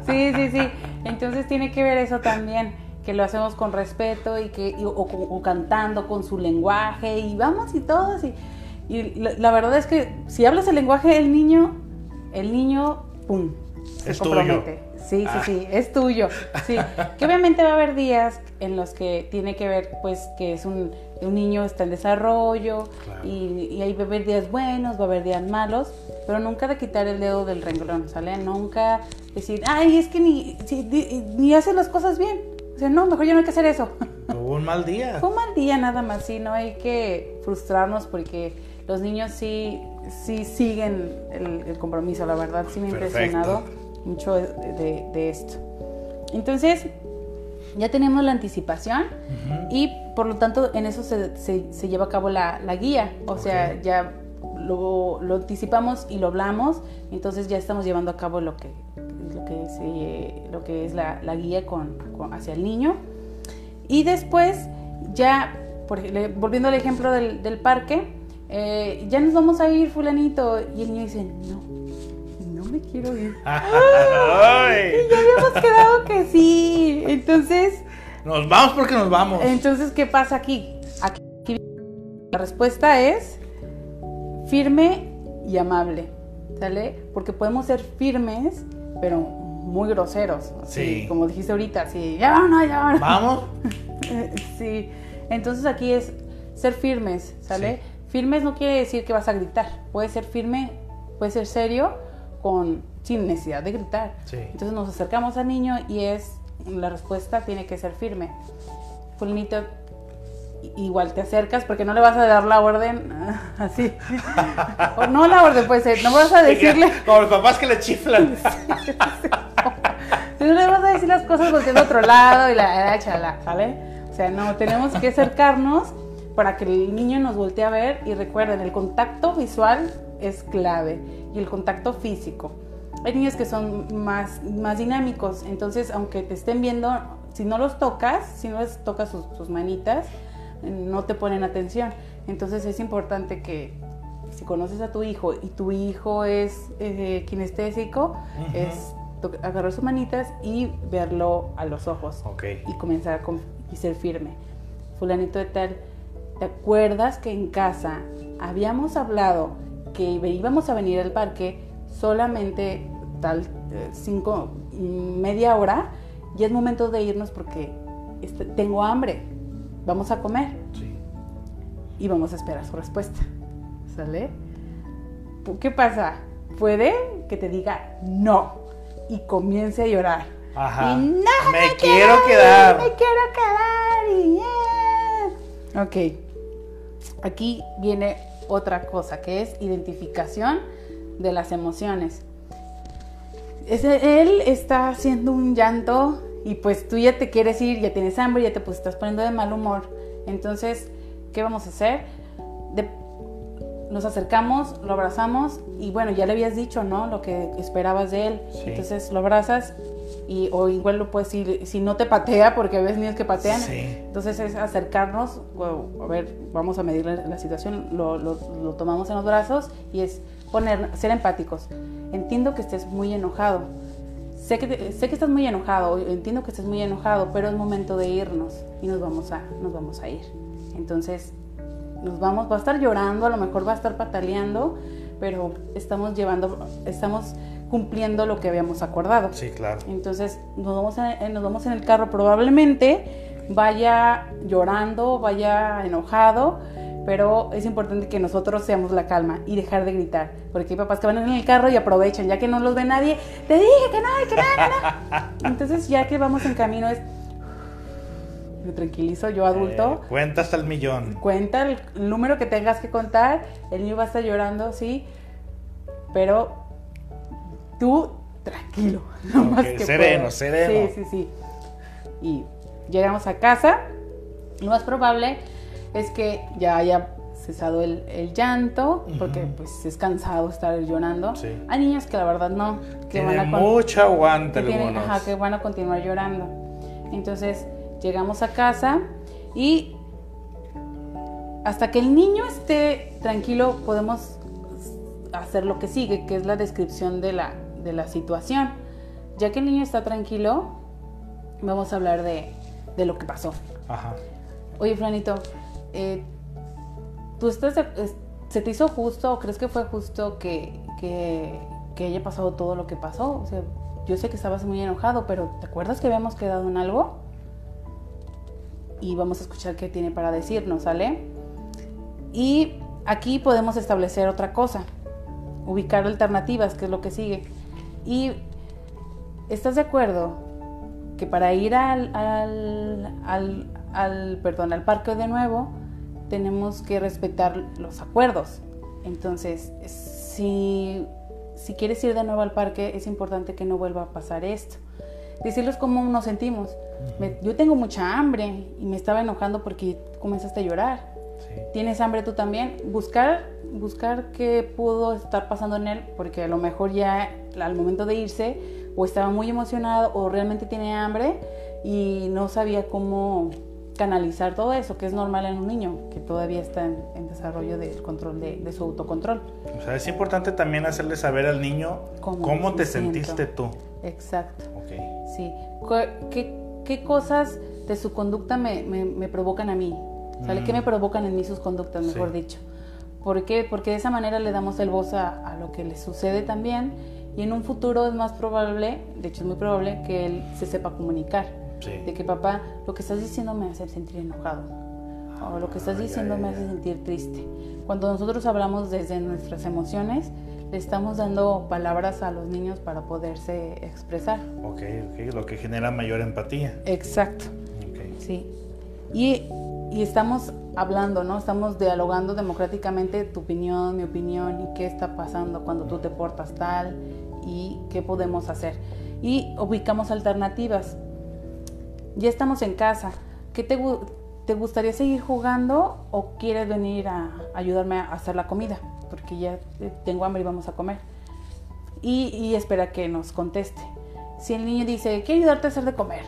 Sí, sí, sí, Entonces tiene que ver eso también, que lo hacemos con respeto y que o, cantando con su lenguaje y vamos y todos y, y la, verdad es que si hablas el lenguaje del niño, el niño, pum, se compromete. Sí, sí, sí, es tuyo. Sí, que obviamente va a haber días en los que tiene que ver, pues, que es un, un niño está en desarrollo y, y ahí va a haber días buenos, va a haber días malos, pero nunca de quitar el dedo del renglón, ¿sale? Nunca decir, ay, es que ni, ni hace las cosas bien. O sea, no, mejor ya no hay que hacer eso. Hubo un mal día. Fue un mal día nada más, sí, no hay que frustrarnos porque los niños sí, sí siguen el, compromiso, la verdad, sí me ha impresionado mucho de, esto. Entonces, ya tenemos la anticipación y por lo tanto en eso se, se, lleva a cabo la, la guía. O sea, ya lo, lo, anticipamos y lo hablamos, entonces ya estamos llevando a cabo lo que, lo que, se, lo que es la, la guía con, hacia el niño. Y después, ya, por, volviendo al ejemplo del, del parque, eh, ya nos vamos a ir fulanito y el niño dice, no, me quiero ir. *laughs* y ya habíamos quedado que sí. Entonces. Nos vamos porque nos vamos. Entonces, ¿qué pasa aquí? Aquí la respuesta es firme y amable. ¿Sale? Porque podemos ser firmes, pero muy groseros. Sí. Como dijiste ahorita, sí, ya vamos, ya vamos. Vamos. sí. Entonces aquí es ser firmes, ¿sale? Firmes no quiere decir que vas a gritar. Puede ser firme, puede ser serio, con, sin necesidad de gritar. Entonces nos acercamos al niño y es, la respuesta tiene que ser firme. Fulanito, igual te acercas porque no le vas a dar la orden *laughs* así. o no la orden puede ser, no vas a *laughs* decirle. Como los papás que le chiflan. *laughs* no le vas a decir las cosas porque es otro lado y la, chala, ¿vale? O sea, no, tenemos que acercarnos para que el niño nos voltee a ver y recuerden, el contacto visual es clave y el contacto físico. Hay niños que son más, más dinámicos, entonces aunque te estén viendo, si no los tocas, si no les tocas sus, manitas, no te ponen atención. Entonces es importante que si conoces a tu hijo y tu hijo es eh, kinestésico, es agarrar sus manitas y verlo a los ojos. Ok. Y comenzar a y ser firme. Fulanito de tal, ¿te acuerdas que en casa habíamos hablado que íbamos a venir al parque solamente tal eh, cinco, media hora? Ya es momento de irnos porque este, tengo hambre. Vamos a comer. Sí. Y vamos a esperar su respuesta. ¿Sale? ¿Qué pasa? Puede que te diga no y comience a llorar. Ajá. Y no me, quiero quedar. Me quiero quedar. Ok. Aquí viene otra cosa que es identificación de las emociones. él está haciendo un llanto y pues tú ya te quieres ir, ya tienes hambre, ya te pues, estás poniendo de mal humor. Entonces, ¿qué vamos a hacer? nos acercamos, lo abrazamos y bueno, ya le habías dicho, ¿no? Lo que esperabas de él. Entonces lo abrazas y o igual lo puedes ir, si no te patea, porque a veces niños que patean. Entonces es acercarnos, a ver, vamos a medir la, situación, lo, lo, tomamos en los brazos y es poner, ser empáticos. Entiendo que estés muy enojado. Sé que, sé que estás muy enojado, entiendo que estés muy enojado, pero es momento de irnos y nos vamos a, nos vamos a ir. Entonces, nos vamos, va a estar llorando, a lo mejor va a estar pataleando, pero estamos llevando, estamos cumpliendo lo que habíamos acordado. Sí, claro. Entonces nos vamos, en, nos vamos en el carro, probablemente vaya llorando, vaya enojado, pero es importante que nosotros seamos la calma y dejar de gritar, porque hay papás que van en el carro y aprovechan, ya que no los ve nadie, te dije que no, que no, que no. *laughs* Entonces ya que vamos en camino es me tranquilizo, yo adulto. Eh, cuenta hasta el millón. Cuenta el, número que tengas que contar, el niño va a estar llorando, sí, pero tú tranquilo. *laughs* No más que sereno, sereno. Sí, sí, sí. Y llegamos a casa, lo más probable es que ya haya cesado el, llanto, porque pues es cansado estar llorando. Hay niños que la verdad no, que van a mucho aguante que, ajá, que van a continuar llorando. Entonces, Llegamos a casa y hasta que el niño esté tranquilo podemos hacer lo que sigue, que es la descripción de la, de la situación. Ya que el niño está tranquilo, vamos a hablar de, de lo que pasó. Ajá. Oye, Franito, eh, ¿tú estás, se te hizo justo o crees que fue justo que, que, que haya pasado todo lo que pasó? O sea, yo sé que estabas muy enojado, pero ¿te acuerdas que habíamos quedado en algo? y vamos a escuchar qué tiene para decirnos, ¿sale? Y aquí podemos establecer otra cosa, ubicar alternativas, que es lo que sigue. Y ¿estás de acuerdo que para ir al, al, al, perdón, al parque de nuevo tenemos que respetar los acuerdos? Entonces, si, si quieres ir de nuevo al parque, es importante que no vuelva a pasar esto decirles cómo nos sentimos. yo tengo mucha hambre y me estaba enojando porque comenzaste a llorar. ¿Tienes hambre tú también? Buscar, buscar qué pudo estar pasando en él, porque a lo mejor ya al momento de irse o estaba muy emocionado o realmente tiene hambre y no sabía cómo canalizar todo eso, que es normal en un niño que todavía está en, desarrollo del control de, su autocontrol. O sea, es importante también hacerle saber al niño cómo, te sentiste tú. Exacto. Okay. Sí. ¿Qué, cosas de su conducta me, me, provocan a mí? ¿Sale? ¿Qué me mm. provocan en mí sus conductas, mejor dicho? ¿Por qué? Porque de esa manera le damos el voz a, lo que le sucede también y en un futuro es más probable, de hecho es muy probable, que él se sepa comunicar. De que papá, lo que estás diciendo me hace sentir enojado. O lo que estás diciendo me hace sentir triste. Cuando nosotros hablamos desde nuestras emociones, le estamos dando palabras a los niños para poderse expresar. Ok, ok, lo que genera mayor empatía. Exacto. Okay. Sí. Y, y, estamos hablando, ¿no? Estamos dialogando democráticamente tu opinión, mi opinión y qué está pasando cuando tú te portas tal y qué podemos hacer. Y ubicamos alternativas. Ya estamos en casa. ¿Qué te, te gustaría seguir jugando o quieres venir a ayudarme a hacer la comida? porque ya tengo hambre y vamos a comer. Y, espera que nos conteste. Si el niño dice, quiero ayudarte a hacer de comer,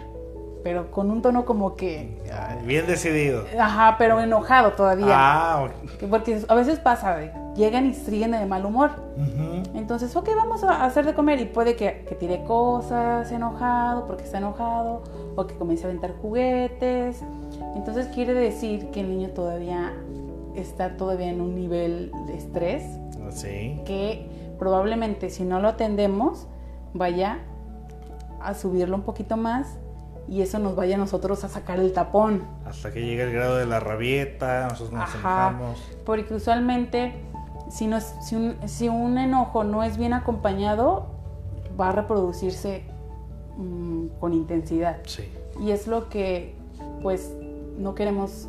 pero con un tono como que... Bien decidido. Ajá, pero enojado todavía. Ah, Porque a veces pasa, llegan y siguen de mal humor. Entonces, ok, vamos a hacer de comer y puede que, que, tire cosas enojado porque está enojado o que comience a aventar juguetes. Entonces quiere decir que el niño todavía está todavía en un nivel de estrés. Sí. Que probablemente si no lo atendemos vaya a subirlo un poquito más y eso nos vaya a nosotros a sacar el tapón. Hasta que llegue el grado de la rabieta, nosotros nos Ajá, Porque usualmente si, no si, un, si, un, enojo no es bien acompañado, va a reproducirse mm, con intensidad. Sí. Y es lo que pues no queremos,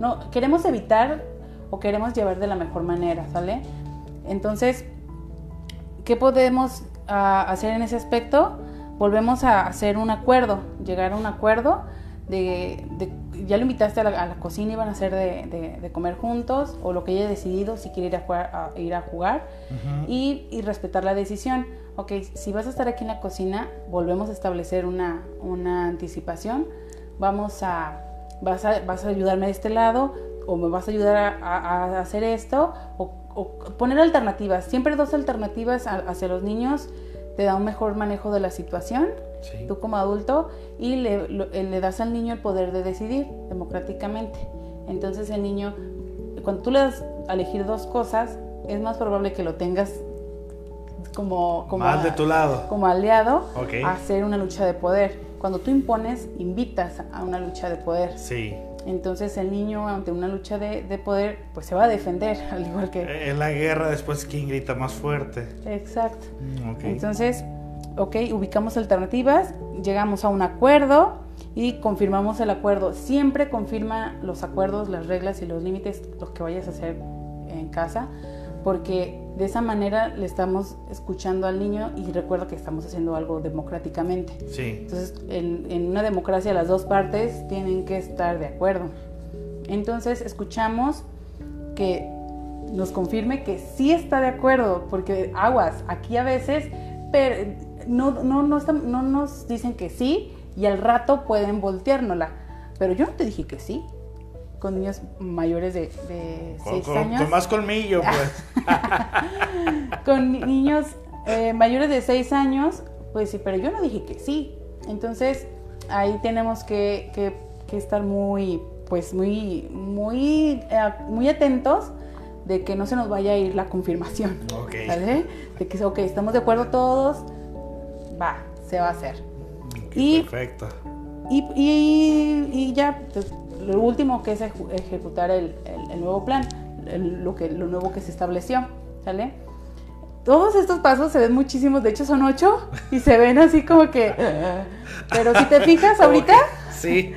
no, queremos evitar o queremos llevar de la mejor manera, ¿sale? Entonces, ¿qué podemos ah, hacer en ese aspecto? volvemos a hacer un acuerdo, llegar a un acuerdo de, ya lo invitaste a la, cocina y van a hacer de, comer juntos o lo que haya decidido si quiere ir a jugar, ir a jugar y, respetar la decisión. Ok, si vas a estar aquí en la cocina, volvemos a establecer una, anticipación. Vamos a vas, a, vas a ayudarme de este lado o me vas a ayudar a, hacer esto o, poner alternativas. Siempre dos alternativas hacia los niños te da un mejor manejo de la situación, tú como adulto, y le, eh, le, das al niño el poder de decidir democráticamente. Entonces el niño, cuando tú le das a elegir dos cosas, es más probable que lo tengas como, como, de tu lado. como aliado a hacer una lucha de poder. Cuando tú impones, invitas a una lucha de poder. Sí. Entonces el niño ante una lucha de, poder, pues se va a defender, *laughs* al igual que... En la guerra después, ¿quién grita más fuerte? Exacto. Mm, Entonces, ok, ubicamos alternativas, llegamos a un acuerdo y confirmamos el acuerdo. Siempre confirma los acuerdos, las reglas y los límites, lo que vayas a hacer en casa, porque de esa manera le estamos escuchando al niño y recuerda que estamos haciendo algo democráticamente. Sí. Entonces, en, una democracia las dos partes tienen que estar de acuerdo. Entonces, escuchamos que nos confirme que sí está de acuerdo, porque aguas, aquí a veces no, no, no, no nos dicen que sí y al rato pueden volteárnosla. Pero yo no te dije que sí con niños mayores de, 6 años. Con más colmillo, pues. *laughs* con niños eh, mayores de 6 años, pues sí, pero yo no dije que sí. Entonces, ahí tenemos que, que, estar muy, pues muy, muy, eh, muy atentos de que no se nos vaya a ir la confirmación. ¿Vale? De que, ok, estamos de acuerdo todos, va, se va a hacer. y, perfecto. Y, y, y ya, pues, lo último que es ejecutar el, nuevo plan, lo, que, lo nuevo que se estableció, ¿sale? Todos estos pasos se ven muchísimos, de hecho son ocho y se ven así como que... Pero si te fijas *laughs* ahorita, sí.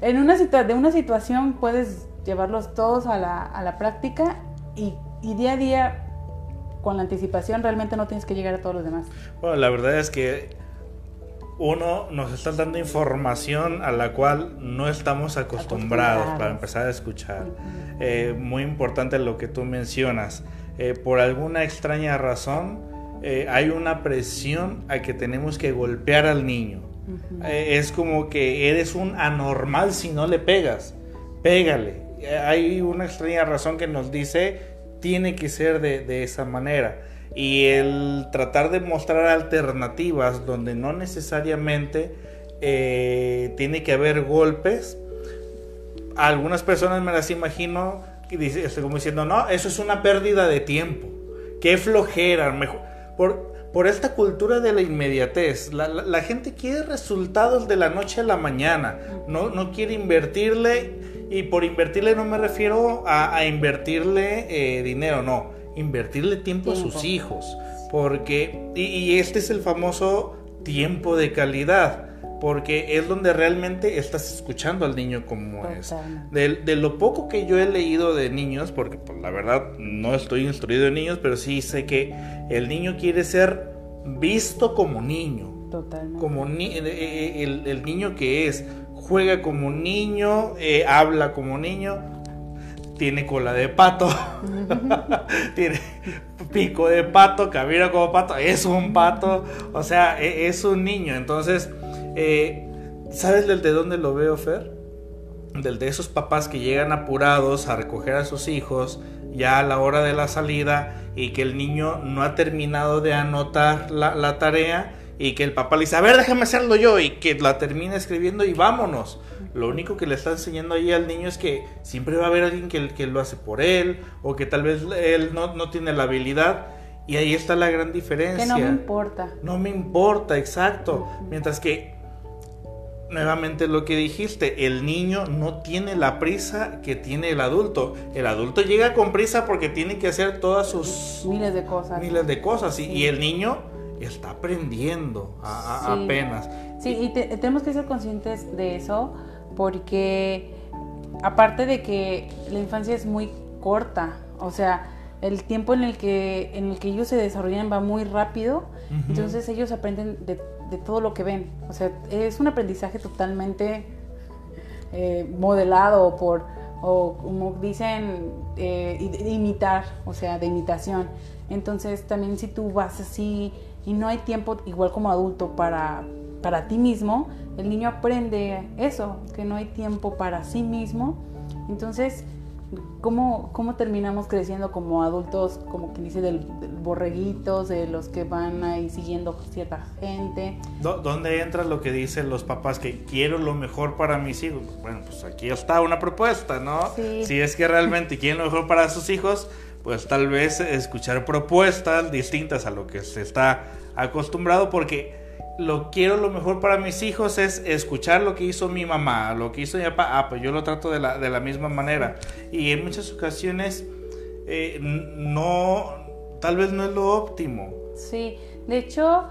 en una de una situación puedes llevarlos todos a la, a la práctica y, y día a día con la anticipación realmente no tienes que llegar a todos los demás. Bueno, la verdad es que uno, nos está dando información a la cual no estamos acostumbrados, para empezar a escuchar. Eh, muy importante lo que tú mencionas. Eh, por alguna extraña razón, eh, hay una presión a que tenemos que golpear al niño. es como que eres un anormal si no le pegas. Pégale. hay una extraña razón que nos dice, tiene que ser de, de esa manera y el tratar de mostrar alternativas donde no necesariamente eh, tiene que haber golpes. Algunas personas me las imagino y dice, como diciendo, no, eso es una pérdida de tiempo. Qué flojera. Mejor, por, por esta cultura de la inmediatez. La, gente quiere resultados de la noche a la mañana. No, no quiere invertirle. Y por invertirle no me refiero a, invertirle eh, dinero, no invertirle tiempo, a sus hijos. Porque, y, este es el famoso tiempo de calidad, porque es donde realmente estás escuchando al niño como es. De, lo poco que yo he leído de niños, porque pues, la verdad no estoy instruido en niños, pero sí sé que el niño quiere ser visto como niño. Como eh, eh, el, niño que es, juega como niño, eh, habla como niño tiene cola de pato, *laughs* tiene pico de pato, camina como pato, es un pato, o sea, e, es un niño. Entonces, eh, ¿sabes del de dónde lo veo, Fer? Del de esos papás que llegan apurados a recoger a sus hijos ya a la hora de la salida y que el niño no ha terminado de anotar la, tarea y que el papá le dice, a ver, déjame hacerlo yo y que la termine escribiendo y vámonos. Lo único que le está enseñando ahí al niño es que siempre va a haber alguien que, que lo hace por él o que tal vez él no, no tiene la habilidad. Y ahí está la gran diferencia. Que no me importa. No me importa, exacto. Mientras que nuevamente lo que dijiste, el niño no tiene la prisa que tiene el adulto. El adulto llega con prisa porque tiene que hacer todas sus... Miles de cosas. Miles de cosas. Y, el niño está aprendiendo apenas. Sí, y tenemos que ser conscientes de eso porque aparte de que la infancia es muy corta, o sea, el tiempo en el que, en el que ellos se desarrollan va muy rápido, entonces ellos aprenden de de todo lo que ven. O sea, es un aprendizaje totalmente eh, modelado por, o como dicen, eh, de imitar, o sea, de imitación. Entonces también si tú vas así y no hay tiempo igual como adulto para, para ti mismo, el niño aprende eso, que no hay tiempo para sí mismo. Entonces ¿Cómo, ¿Cómo terminamos creciendo como adultos, como quien dice, del, borreguitos, de los que van ahí siguiendo cierta gente? ¿Dónde entra lo que dicen los papás que quiero lo mejor para mis hijos? Bueno, pues aquí está una propuesta, ¿no? Si es que realmente quieren lo mejor para sus hijos, pues tal vez escuchar propuestas distintas a lo que se está acostumbrado, porque lo quiero lo mejor para mis hijos es escuchar lo que hizo mi mamá, lo que hizo mi papá, ah, pues yo lo trato de la, de la misma manera. Y en muchas ocasiones eh, no, tal vez no es lo óptimo. Sí, de hecho,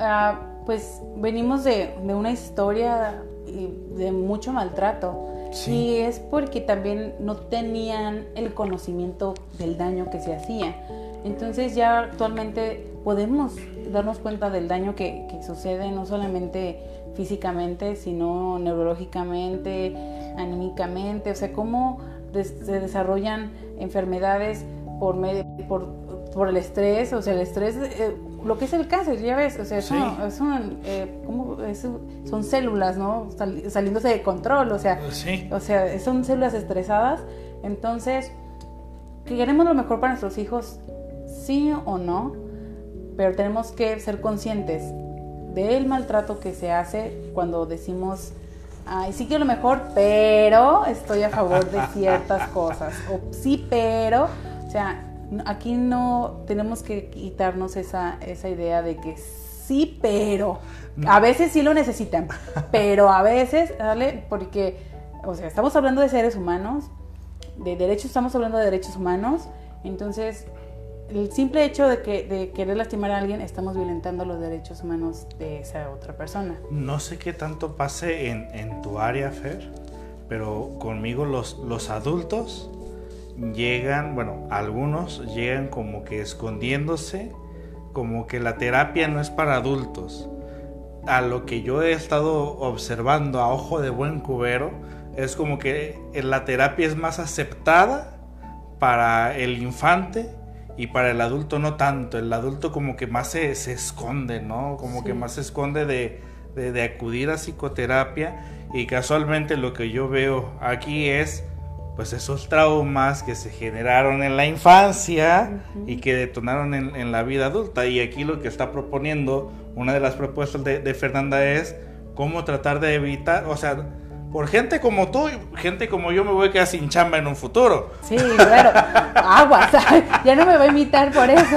ah, pues venimos de, de, una historia de mucho maltrato. Y es porque también no tenían el conocimiento del daño que se hacía. Entonces ya actualmente podemos darnos cuenta del daño que, sucede no solamente físicamente, sino neurológicamente, anímicamente, o sea, cómo se desarrollan enfermedades por, medio, por, por, el estrés, o sea, el estrés, eh, lo que es el cáncer, ya ves, o sea, son, eh, son células, ¿no? saliéndose de control, o sea, o sea, son células estresadas, entonces, queremos lo mejor para nuestros hijos, sí o no, pero tenemos que ser conscientes del maltrato que se hace cuando decimos, ay, sí quiero lo mejor, pero estoy a favor de ciertas cosas. O sí, pero, o sea, aquí no tenemos que quitarnos esa, esa idea de que sí, pero. A veces sí lo necesitan, *laughs* pero a veces, ¿vale? Porque, o sea, estamos hablando de seres humanos, de derechos, estamos hablando de derechos humanos, entonces el simple hecho de, que, de querer lastimar a alguien, estamos violentando los derechos humanos de esa otra persona. No sé qué tanto pase en, en tu área, Fer, pero conmigo los, los adultos llegan, bueno, algunos llegan como que escondiéndose, como que la terapia no es para adultos. A lo que yo he estado observando a ojo de buen cubero, es como que la terapia es más aceptada para el infante y para el adulto no tanto. El adulto como que más se, se esconde, ¿no? Como que más se esconde de, de, acudir a psicoterapia y casualmente lo que yo veo aquí es pues esos traumas que se generaron en la infancia y que detonaron en, en, la vida adulta. Y aquí lo que está proponiendo, una de las propuestas de, de Fernanda es cómo tratar de evitar, o sea, por gente como tú, gente como yo me voy a quedar sin chamba en un futuro. Sí, claro. Aguas, *laughs* ya no me voy a imitar por eso.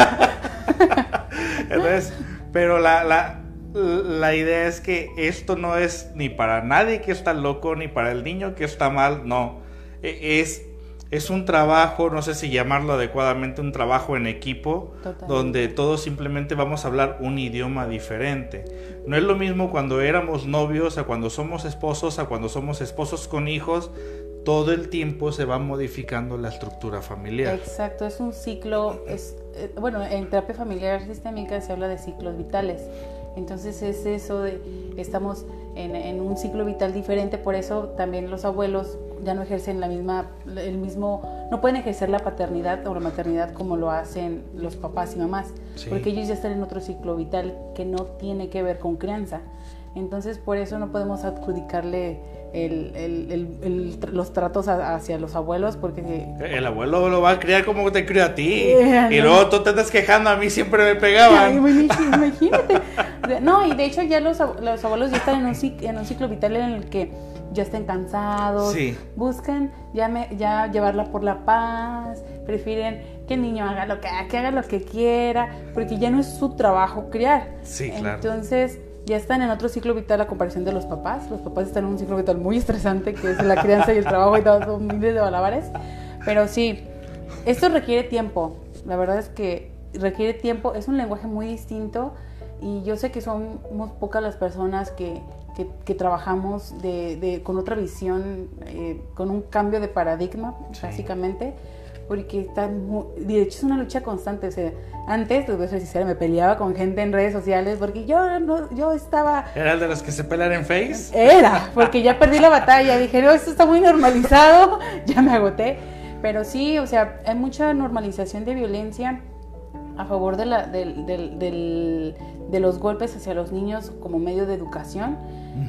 *laughs* Entonces, pero la, la, la idea es que esto no es ni para nadie que está loco, ni para el niño que está mal, no. E, es es un trabajo, no sé si llamarlo adecuadamente, un trabajo en equipo, donde todos simplemente vamos a hablar un idioma diferente. No es lo mismo cuando éramos novios, a cuando somos esposos, a cuando somos esposos con hijos. Todo el tiempo se va modificando la estructura familiar. Exacto, es un ciclo, es, eh, bueno, en terapia familiar sistémica se habla de ciclos vitales. Entonces es eso de, estamos en, en un ciclo vital diferente, por eso también los abuelos ya no ejercen la misma, el mismo, no pueden ejercer la paternidad o la maternidad como lo hacen los papás y mamás, porque ellos ya están en otro ciclo vital que no tiene que ver con crianza. Entonces por eso no podemos adjudicarle los tratos hacia los abuelos porque... El abuelo lo va a criar como te crió a ti. y luego tú te estás quejando, a mí siempre me pegaban. *laughs* imagínate. no, y de hecho ya los, los abuelos ya están en un, en un ciclo vital en el que ya estén cansados, buscan ya, me, ya llevarla por la paz, prefieren que el niño haga lo que, que haga lo que quiera, porque ya no es su trabajo criar. Sí, claro. Entonces, ya están en otro ciclo vital a comparación de los papás. Los papás están en un ciclo vital muy estresante, que es la crianza y el trabajo y todo, son miles de malabares. Pero sí, esto requiere tiempo. La verdad es que requiere tiempo. Es un lenguaje muy distinto y yo sé que somos pocas las personas que, que, trabajamos de, con otra visión, eh, con un cambio de paradigma, básicamente porque está de hecho es una lucha constante. O sea, antes, te voy a ser sincera, me peleaba con gente en redes sociales porque yo no, yo estaba. ¿Era el de los que se pelean en Face? Era, porque ya perdí la batalla. Dije, no, esto está muy normalizado, *laughs* ya me agoté. Pero sí, o sea, hay mucha normalización de violencia a favor de, la, de los golpes hacia los niños como medio de educación.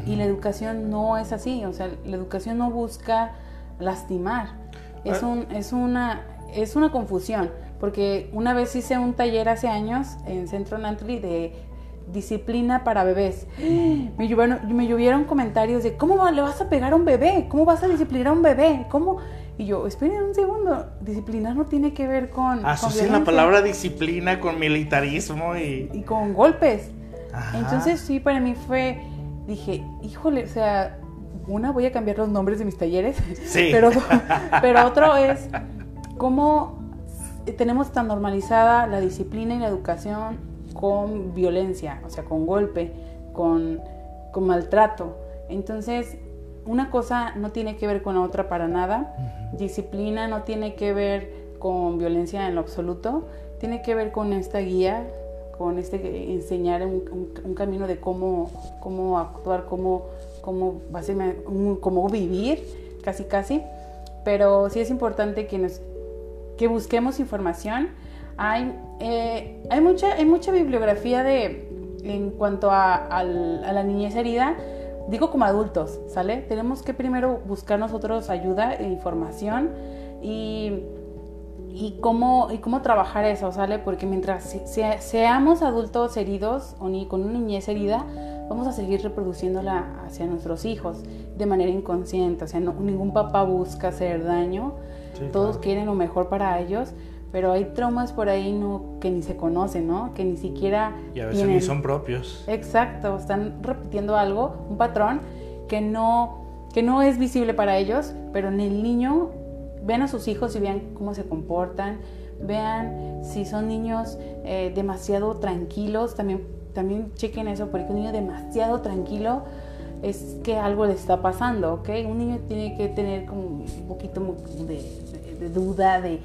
Y la educación no es así, o sea, la educación no busca lastimar. Es, ah. un, es, una, es una confusión, porque una vez hice un taller hace años en Centro Nantli de disciplina para bebés. *gasps* Me llovieron, me llovieron comentarios de, ¿cómo le vas a pegar a un bebé? ¿Cómo vas a disciplinar a un bebé? ¿Cómo? Y yo, esperen un segundo, disciplinar no tiene que ver con... Asocian la palabra disciplina con militarismo y... Y con golpes. Entonces sí, para mí fue, dije, híjole, o sea, una, voy a cambiar los nombres de mis talleres, sí. *laughs* pero, pero otro es cómo tenemos tan normalizada la disciplina y la educación con violencia, o sea, con golpe, con, con maltrato. Entonces, una cosa no tiene que ver con la otra para nada. Disciplina no tiene que ver con violencia en lo absoluto. Tiene que ver con esta guía, con este enseñar un, camino de cómo, cómo actuar, cómo, cómo, cómo vivir, casi casi. Pero sí es importante que nos que busquemos información. Hay, eh, hay, mucha, hay mucha bibliografía de, en cuanto a, la niñez herida, digo como adultos, ¿sale? Tenemos que primero buscar nosotros ayuda e información y, y, cómo, y cómo trabajar eso, ¿sale? Porque mientras seamos adultos heridos o ni con una niñez herida, vamos a seguir reproduciéndola hacia nuestros hijos de manera inconsciente. O sea, ningún papá busca hacer daño todos quieren lo mejor para ellos, pero hay traumas por ahí no que ni se conocen, ¿no? Que ni siquiera y a veces ni son propios. Exacto, están repitiendo algo, un patrón que no que no es visible para ellos, pero en el niño ven a sus hijos y vean cómo se comportan, vean si son niños eh, demasiado tranquilos, también también chequen eso porque un niño demasiado tranquilo es que algo le está pasando, ¿ok? Un niño tiene que tener como un poquito de, duda, de,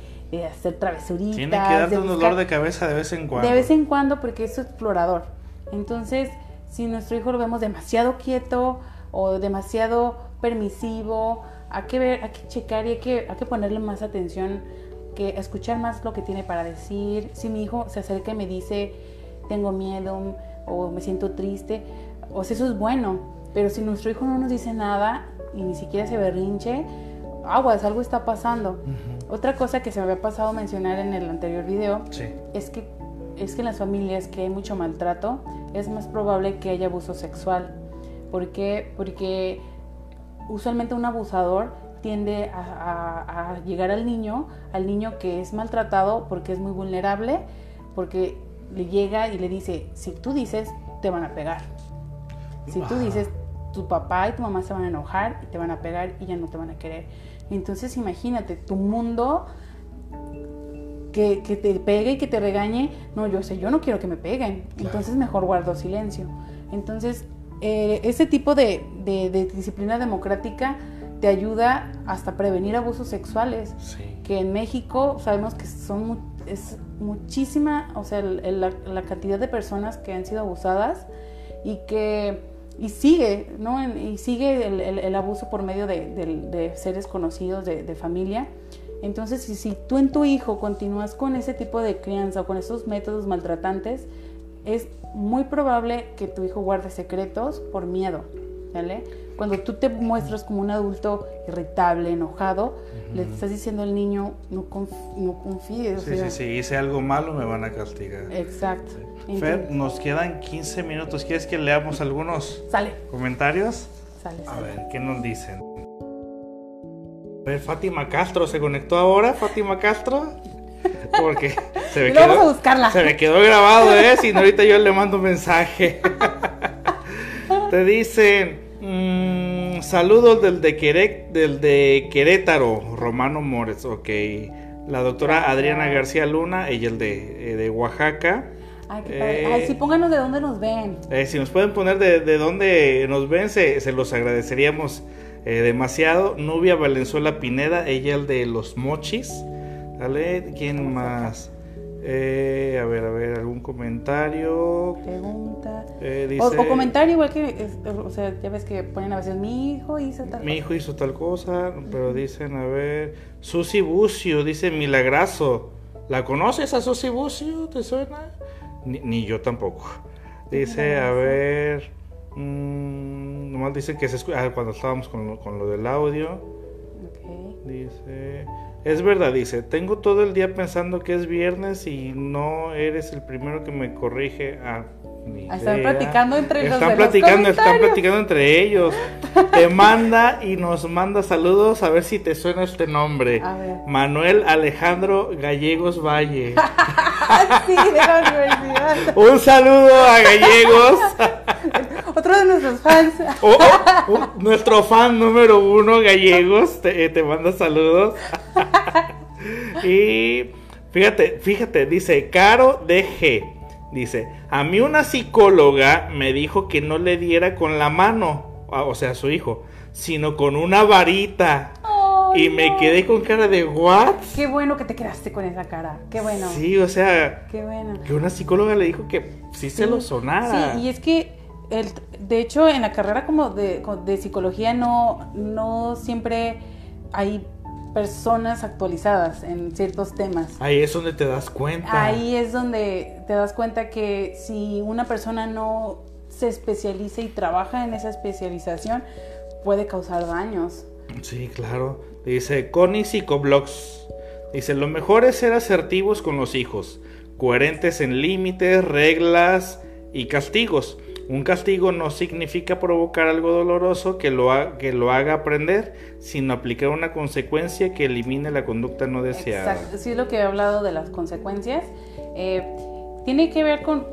hacer travesuritas. Tiene que darte un dolor de cabeza de vez en cuando. De vez en cuando porque es explorador. Entonces, si nuestro hijo lo vemos demasiado quieto o demasiado permisivo, hay que ver, hay que checar y hay que, hay que ponerle más atención, que escuchar más lo que tiene para decir. Si mi hijo se acerca y me dice, tengo miedo o me siento triste, o sea, eso es bueno pero si nuestro hijo no nos dice nada y ni siquiera se berrinche, aguas, algo está pasando. Otra cosa que se me había pasado mencionar en el anterior video es, que, es que en las familias que hay mucho maltrato es más probable que haya abuso sexual. ¿Por qué? Porque usualmente un abusador tiende a, a, llegar al niño, al niño que es maltratado porque es muy vulnerable, porque le llega y le dice, si tú dices, te van a pegar. Si tú dices, tu papá y tu mamá se van a enojar y te van a pegar y ya no te van a querer. Entonces imagínate, tu mundo que, te pegue y que te regañe, no, yo sé, yo no quiero que me peguen, entonces mejor guardo silencio. Entonces, eh, ese tipo de, disciplina democrática te ayuda hasta prevenir abusos sexuales, que en México sabemos que son es muchísima, o sea, la, la cantidad de personas que han sido abusadas y que y sigue, ¿no? Y sigue el, abuso por medio de, seres conocidos, de, familia. Entonces, si, si, tú en tu hijo continúas con ese tipo de crianza o con esos métodos maltratantes, es muy probable que tu hijo guarde secretos por miedo, ¿vale? Cuando tú te muestras como un adulto irritable, enojado, le estás diciendo al niño, no, no confíes. Sí, sí, sí, hice algo malo, me van a castigar. Exacto. Fer, nos quedan 15 minutos. ¿Quieres que leamos algunos Sale. comentarios? Sale, A ver, ¿qué nos dicen? A ver, Fátima Castro se conectó ahora, Fátima Castro. *laughs* Porque se me, quedó, vamos a buscarla. se me quedó grabado, ¿eh? Si no, ahorita yo le mando un mensaje. *laughs* Te dicen, mm, saludos del de, Quere- del de Querétaro, Romano Mores, ok. La doctora Adriana García Luna, ella el de, eh, de Oaxaca. Ay, qué padre. Eh, Ay, sí, pónganos de dónde nos ven. Eh, si nos pueden poner de, de dónde nos ven, se, se los agradeceríamos eh, demasiado. Nubia Valenzuela Pineda, ella el de los mochis. ¿Vale? ¿Quién más? Eh, a ver, a ver, algún comentario. Pregunta. Eh, O, dice, o comentario igual que, es- o sea, ya ves que ponen a veces, mi hijo hizo tal Mi cosa". hijo hizo tal cosa, pero dicen, a ver, Susi Bucio, dice Milagrazo. ¿La conoces a Susi Bucio? ¿Te suena? Ni, ni yo tampoco. Dice, a ver, mm, nomás dice que se escucha, ah, cuando estábamos con lo, con lo del audio, Ok. dice, es verdad, dice, tengo todo el día pensando que es viernes y no eres el primero que me corrige. Ah, están platicando entre los Están de los platicando, están platicando entre ellos. Te manda y nos manda saludos a ver si te suena este nombre. A ver. Manuel Alejandro Gallegos Valle. *laughs* Sí, de la universidad. Un saludo a Gallegos. Otro de nuestros fans. Oh, oh, nuestro fan número uno, Gallegos, te, eh, te manda saludos. *laughs* y fíjate, fíjate, dice Caro DG. Dice, a mí una psicóloga me dijo que no le diera con la mano, o sea, a su hijo, sino con una varita. Y me quedé con cara de, ¿what? Qué bueno que te quedaste con esa cara. Qué bueno. Sí, o sea, Qué bueno. que una psicóloga le dijo que sí, se lo sonara. Sí, y es que, el, de hecho, en la carrera como de, de psicología no, no siempre hay personas actualizadas en ciertos temas. Ahí es donde te das cuenta. Ahí es donde te das cuenta que si una persona no se especializa y trabaja en esa especialización, puede causar daños. Sí, claro. Dice Connie Psicoblogs. Dice, lo mejor es ser asertivos con los hijos, coherentes en límites, reglas y castigos. Un castigo no significa provocar algo doloroso que lo, ha- que lo haga aprender, sino aplicar una consecuencia que elimine la conducta no deseada. Exacto, sí es lo que he hablado de las consecuencias. Eh, tiene que ver con,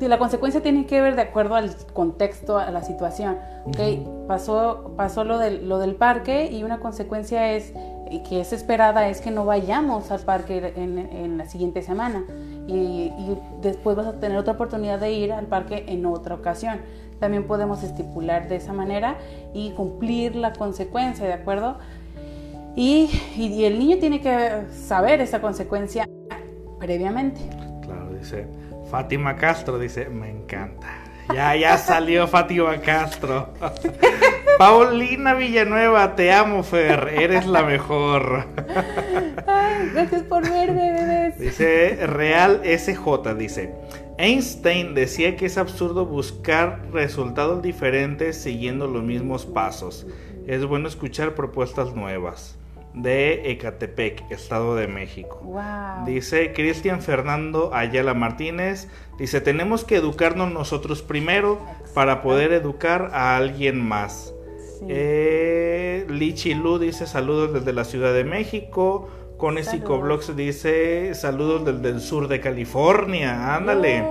la consecuencia tiene que ver de acuerdo al contexto, a la situación. ¿ok? Pasó, pasó lo del, lo del parque y una consecuencia es que es esperada es que no vayamos al parque en, en la siguiente semana y, y después vas a tener otra oportunidad de ir al parque en otra ocasión. También podemos estipular de esa manera y cumplir la consecuencia, ¿de acuerdo? Y, y- y el niño tiene que saber esa consecuencia previamente. Claro, dice Fátima Castro, dice, me encanta. Ya, ya salió Fátima Castro. *laughs* Paulina Villanueva, te amo, Fer, eres la mejor. Ay, gracias por verme, bebés. Dice Real SJ, dice, Einstein decía que es absurdo buscar resultados diferentes siguiendo los mismos pasos. Es bueno escuchar propuestas nuevas. De Ecatepec, Estado de México. Wow. Dice Cristian Fernando Ayala Martínez, dice, tenemos que educarnos nosotros primero para poder educar a alguien más. Sí. Eh, Lichi Lu dice saludos desde la Ciudad de México. Cone. Psicoblogs dice saludos desde el sur de California. Ándale.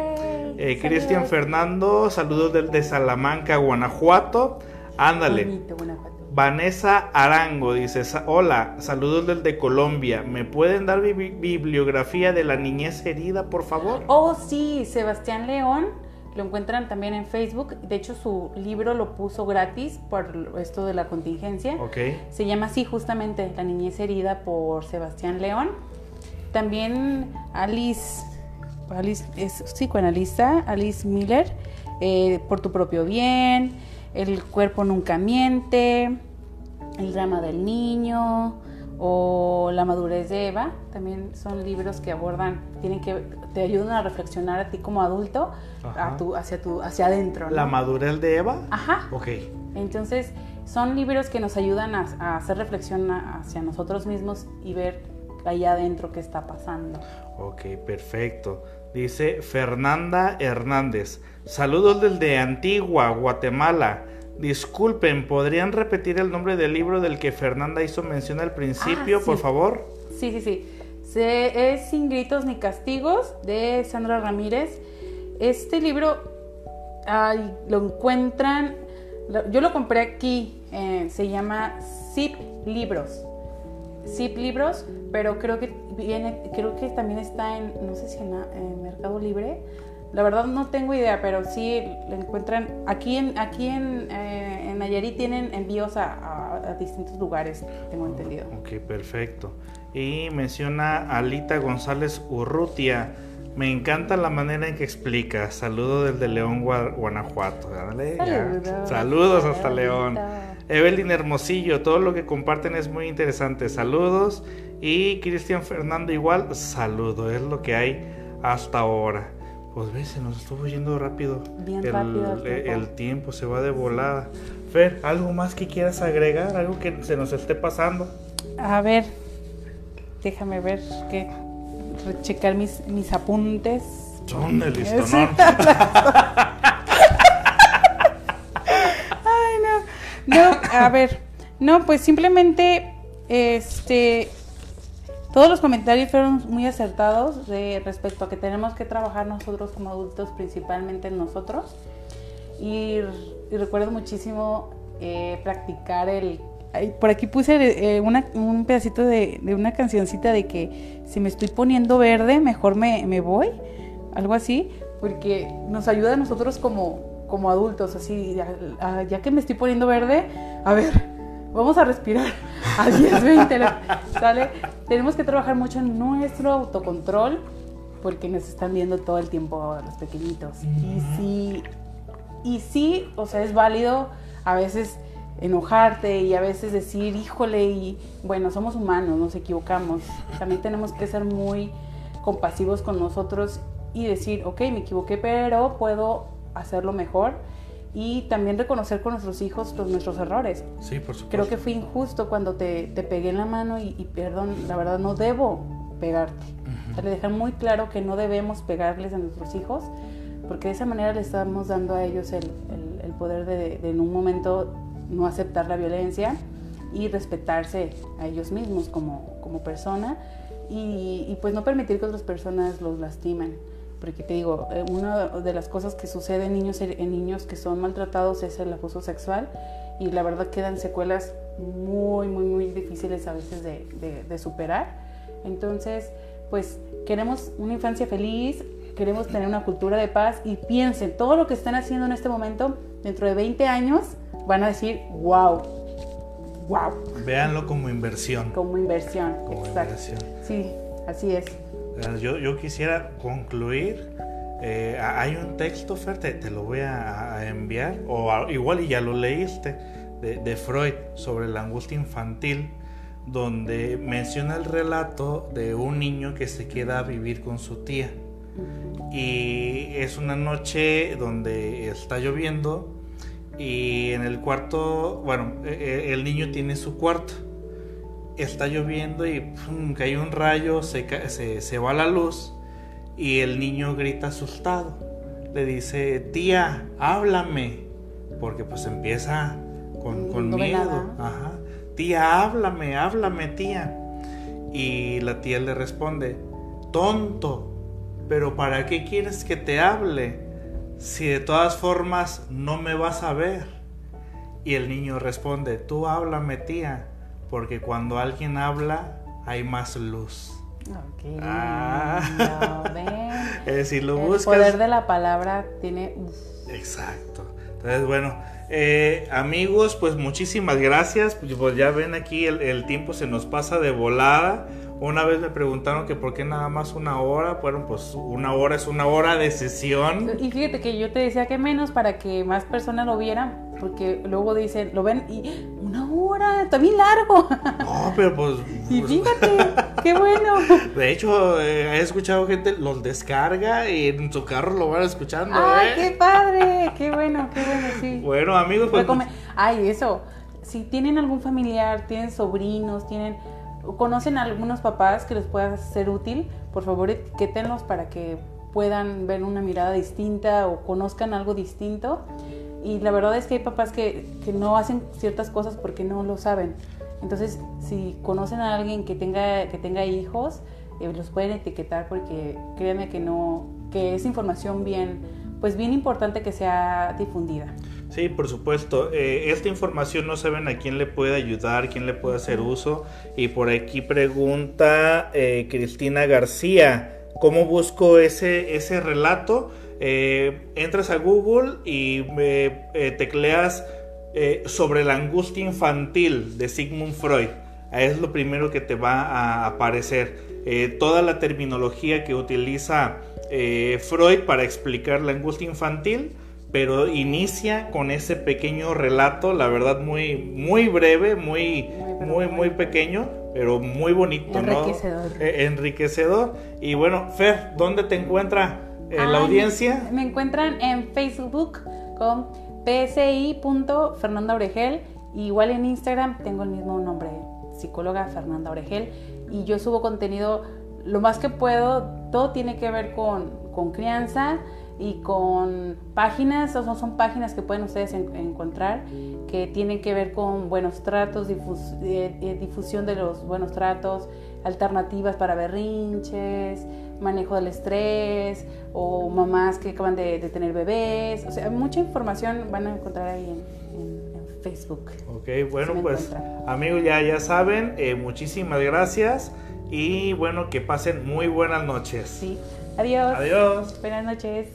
Eh, Cristian. Fernando, saludos desde Salamanca, Guanajuato. Ándale. Bonito, Guanajuato. Vanessa Arango dice, "Sa- hola, saludos desde Colombia. ¿Me pueden dar bi- bi- bibliografía de la niñez herida, por favor? Oh, sí, Sebastián León. Lo encuentran también en Facebook. De hecho, su libro lo puso gratis por esto de la contingencia. Ok. Se llama así justamente La niñez herida por Sebastián León. También Alice, Alice es psicoanalista, Alice Miller, eh, Por tu propio bien, El cuerpo nunca miente, El drama del niño, o La madurez de Eva, también son libros que abordan, tienen que, te ayudan a reflexionar a ti como adulto, Ajá. a tu, hacia, tu, hacia adentro. ¿no? La madurez de Eva. Ajá. Ok. Entonces, son libros que nos ayudan a, a hacer reflexión hacia nosotros mismos y ver allá adentro qué está pasando. Ok, perfecto. Dice Fernanda Hernández. Saludos desde Antigua, Guatemala. Disculpen, ¿podrían repetir el nombre del libro del que Fernanda hizo mención al principio, Ah, por favor? Sí, sí, sí. Se- es Sin gritos ni castigos de Sandra Ramírez. Este libro ay, lo encuentran, lo- yo lo compré aquí, eh, se llama Zip Libros. Zip Libros, pero creo que viene, creo que también está en, no sé si en, en Mercado Libre. La verdad no tengo idea, pero sí lo encuentran aquí en aquí en, eh, en Nayarit tienen envíos a, a- a distintos lugares, tengo entendido. Ok, perfecto. Y menciona a Alita González Urrutia. Me encanta la manera en que explica. Saludo desde León, Gua- Guanajuato. Dale. Saludos. Saludos hasta León. Evelyn Hermosillo, todo lo que comparten es muy interesante. Saludos. Y Cristian Fernando igual, saludo. Es lo que hay hasta ahora. Pues ves, se nos estuvo yendo rápido. Bien el, rápido el el- tiempo. el tiempo se va de volada. Fer, ¿algo más que quieras agregar? ¿Algo que se nos esté pasando? A ver, déjame ver que checar mis, mis apuntes. Son el Sí. listonón. *laughs* Ay, no. No, a ver. No, pues simplemente este todos los comentarios fueron muy acertados de respecto a que tenemos que trabajar nosotros como adultos, principalmente en nosotros. Y, recuerdo muchísimo eh, practicar el... Por aquí puse eh, un pedacito de, una cancioncita de que si me estoy poniendo verde, mejor me, me voy, algo así, porque nos ayuda a nosotros como, como adultos, así, ya que me estoy poniendo verde, a ver, vamos a respirar a 10, 20, ¿sale? Tenemos que trabajar mucho en nuestro autocontrol, porque nos están viendo todo el tiempo los pequeñitos. Y si y sí, o sea, es válido a veces enojarte y a veces decir, híjole, y bueno, somos humanos, nos equivocamos. También tenemos que ser muy compasivos con nosotros y decir, ok, me equivoqué, pero puedo hacerlo mejor. Y también reconocer con nuestros hijos los, nuestros errores. Sí, por supuesto. Creo que fue injusto cuando te, te pegué en la mano y, y perdón, la verdad no debo pegarte. O sea, le dejar muy claro que no debemos pegarles a nuestros hijos porque de esa manera le estamos dando a ellos el, el- el poder de, de en un momento no aceptar la violencia y respetarse a ellos mismos como, como persona y, y, pues no permitir que otras personas los lastimen. Porque te digo, eh, una de las cosas que sucede en niños, en niños que son maltratados es el abuso sexual y la verdad quedan secuelas muy, muy, muy difíciles a veces de, de- de superar. Entonces, pues queremos una infancia feliz, queremos tener una cultura de paz y piensen, todo lo que están haciendo en este momento, dentro de 20 años, van a decir, wow, wow, Véanlo como inversión. como inversión. Como Exacto. inversión. Sí, así es. Yo, yo quisiera concluir. eh, hay un texto, Fer, te, te lo voy a, a enviar, o a- igual y ya lo leíste, de, de Freud sobre la angustia infantil, donde menciona el relato de un niño que se queda a vivir con su tía. Y es una noche donde está lloviendo y en el cuarto, bueno, eh, eh, el niño tiene su cuarto. Está lloviendo y pum, cae un rayo, se, se, se va la luz y el niño grita asustado. Le dice, tía, háblame. Porque pues empieza con, con No miedo. Ajá. Tía, háblame, háblame, tía. Y la tía le responde, tonto, pero ¿para qué quieres que te hable? Si de todas formas no me vas a ver. Y el niño responde, tú háblame, tía, porque cuando alguien habla hay más luz. Ok. Ah. ven. *laughs* Eh, si lo El buscas... poder de la palabra tiene... Exacto. Entonces, bueno, eh, amigos, pues muchísimas gracias. Pues, pues ya ven aquí, el, el tiempo se nos pasa de volada. Una vez me preguntaron que por qué nada más una hora. Bueno, pues una hora es una hora de sesión. Y fíjate que yo te decía que menos para que más personas lo vieran, porque luego dicen, lo ven y una hora, está bien largo. No, pero pues... *laughs* Y pues, fíjate, *laughs* qué bueno. De hecho, eh, he escuchado gente los descarga y en su carro lo van escuchando. ¡Ay, ¿eh? qué padre! ¡Qué bueno, qué bueno, sí! Bueno, amigos, pues... Ay, eso. Si tienen algún familiar, tienen sobrinos, tienen conocen a algunos papás que les pueda ser útil, por favor etiquétenlos para que puedan ver una mirada distinta o conozcan algo distinto. Y la verdad es que hay papás que, que no hacen ciertas cosas porque no lo saben. Entonces, si conocen a alguien que tenga, que tenga hijos, eh, los pueden etiquetar porque créanme que no, que es información bien, pues bien importante que sea difundida. Sí, por supuesto. Eh, esta información no saben a quién le puede ayudar, quién le puede hacer uso. Y por aquí pregunta eh, Cristina García, ¿cómo busco ese, ese relato? Eh, entras a Google y eh, tecleas eh, sobre la angustia infantil de Sigmund Freud. Es lo primero que te va a aparecer. Eh, toda la terminología que utiliza eh, Freud para explicar la angustia infantil pero inicia con ese pequeño relato, la verdad muy muy breve, muy Muy, muy pequeño, pero muy bonito, ¿no? Enriquecedor. Eh, enriquecedor. Y bueno, Fer, ¿dónde te encuentra eh, la Ay, audiencia? Me encuentran en Facebook con psi.fernanda Oregel. Igual en Instagram tengo el mismo nombre, psicóloga Fernanda Oregel. Y yo subo contenido lo más que puedo. Todo tiene que ver con, con crianza y con páginas, o son, son páginas que pueden ustedes en- encontrar que tienen que ver con buenos tratos, difus- eh, eh, difusión de los buenos tratos, alternativas para berrinches, manejo del estrés o mamás que acaban de, de tener bebés. O sea, mucha información van a encontrar ahí en, en- en Facebook. Ok, bueno, pues encuentran. amigos, ya, ya saben, eh, muchísimas gracias y bueno, que pasen muy buenas noches. Sí. Adiós. Adiós. Buenas noches.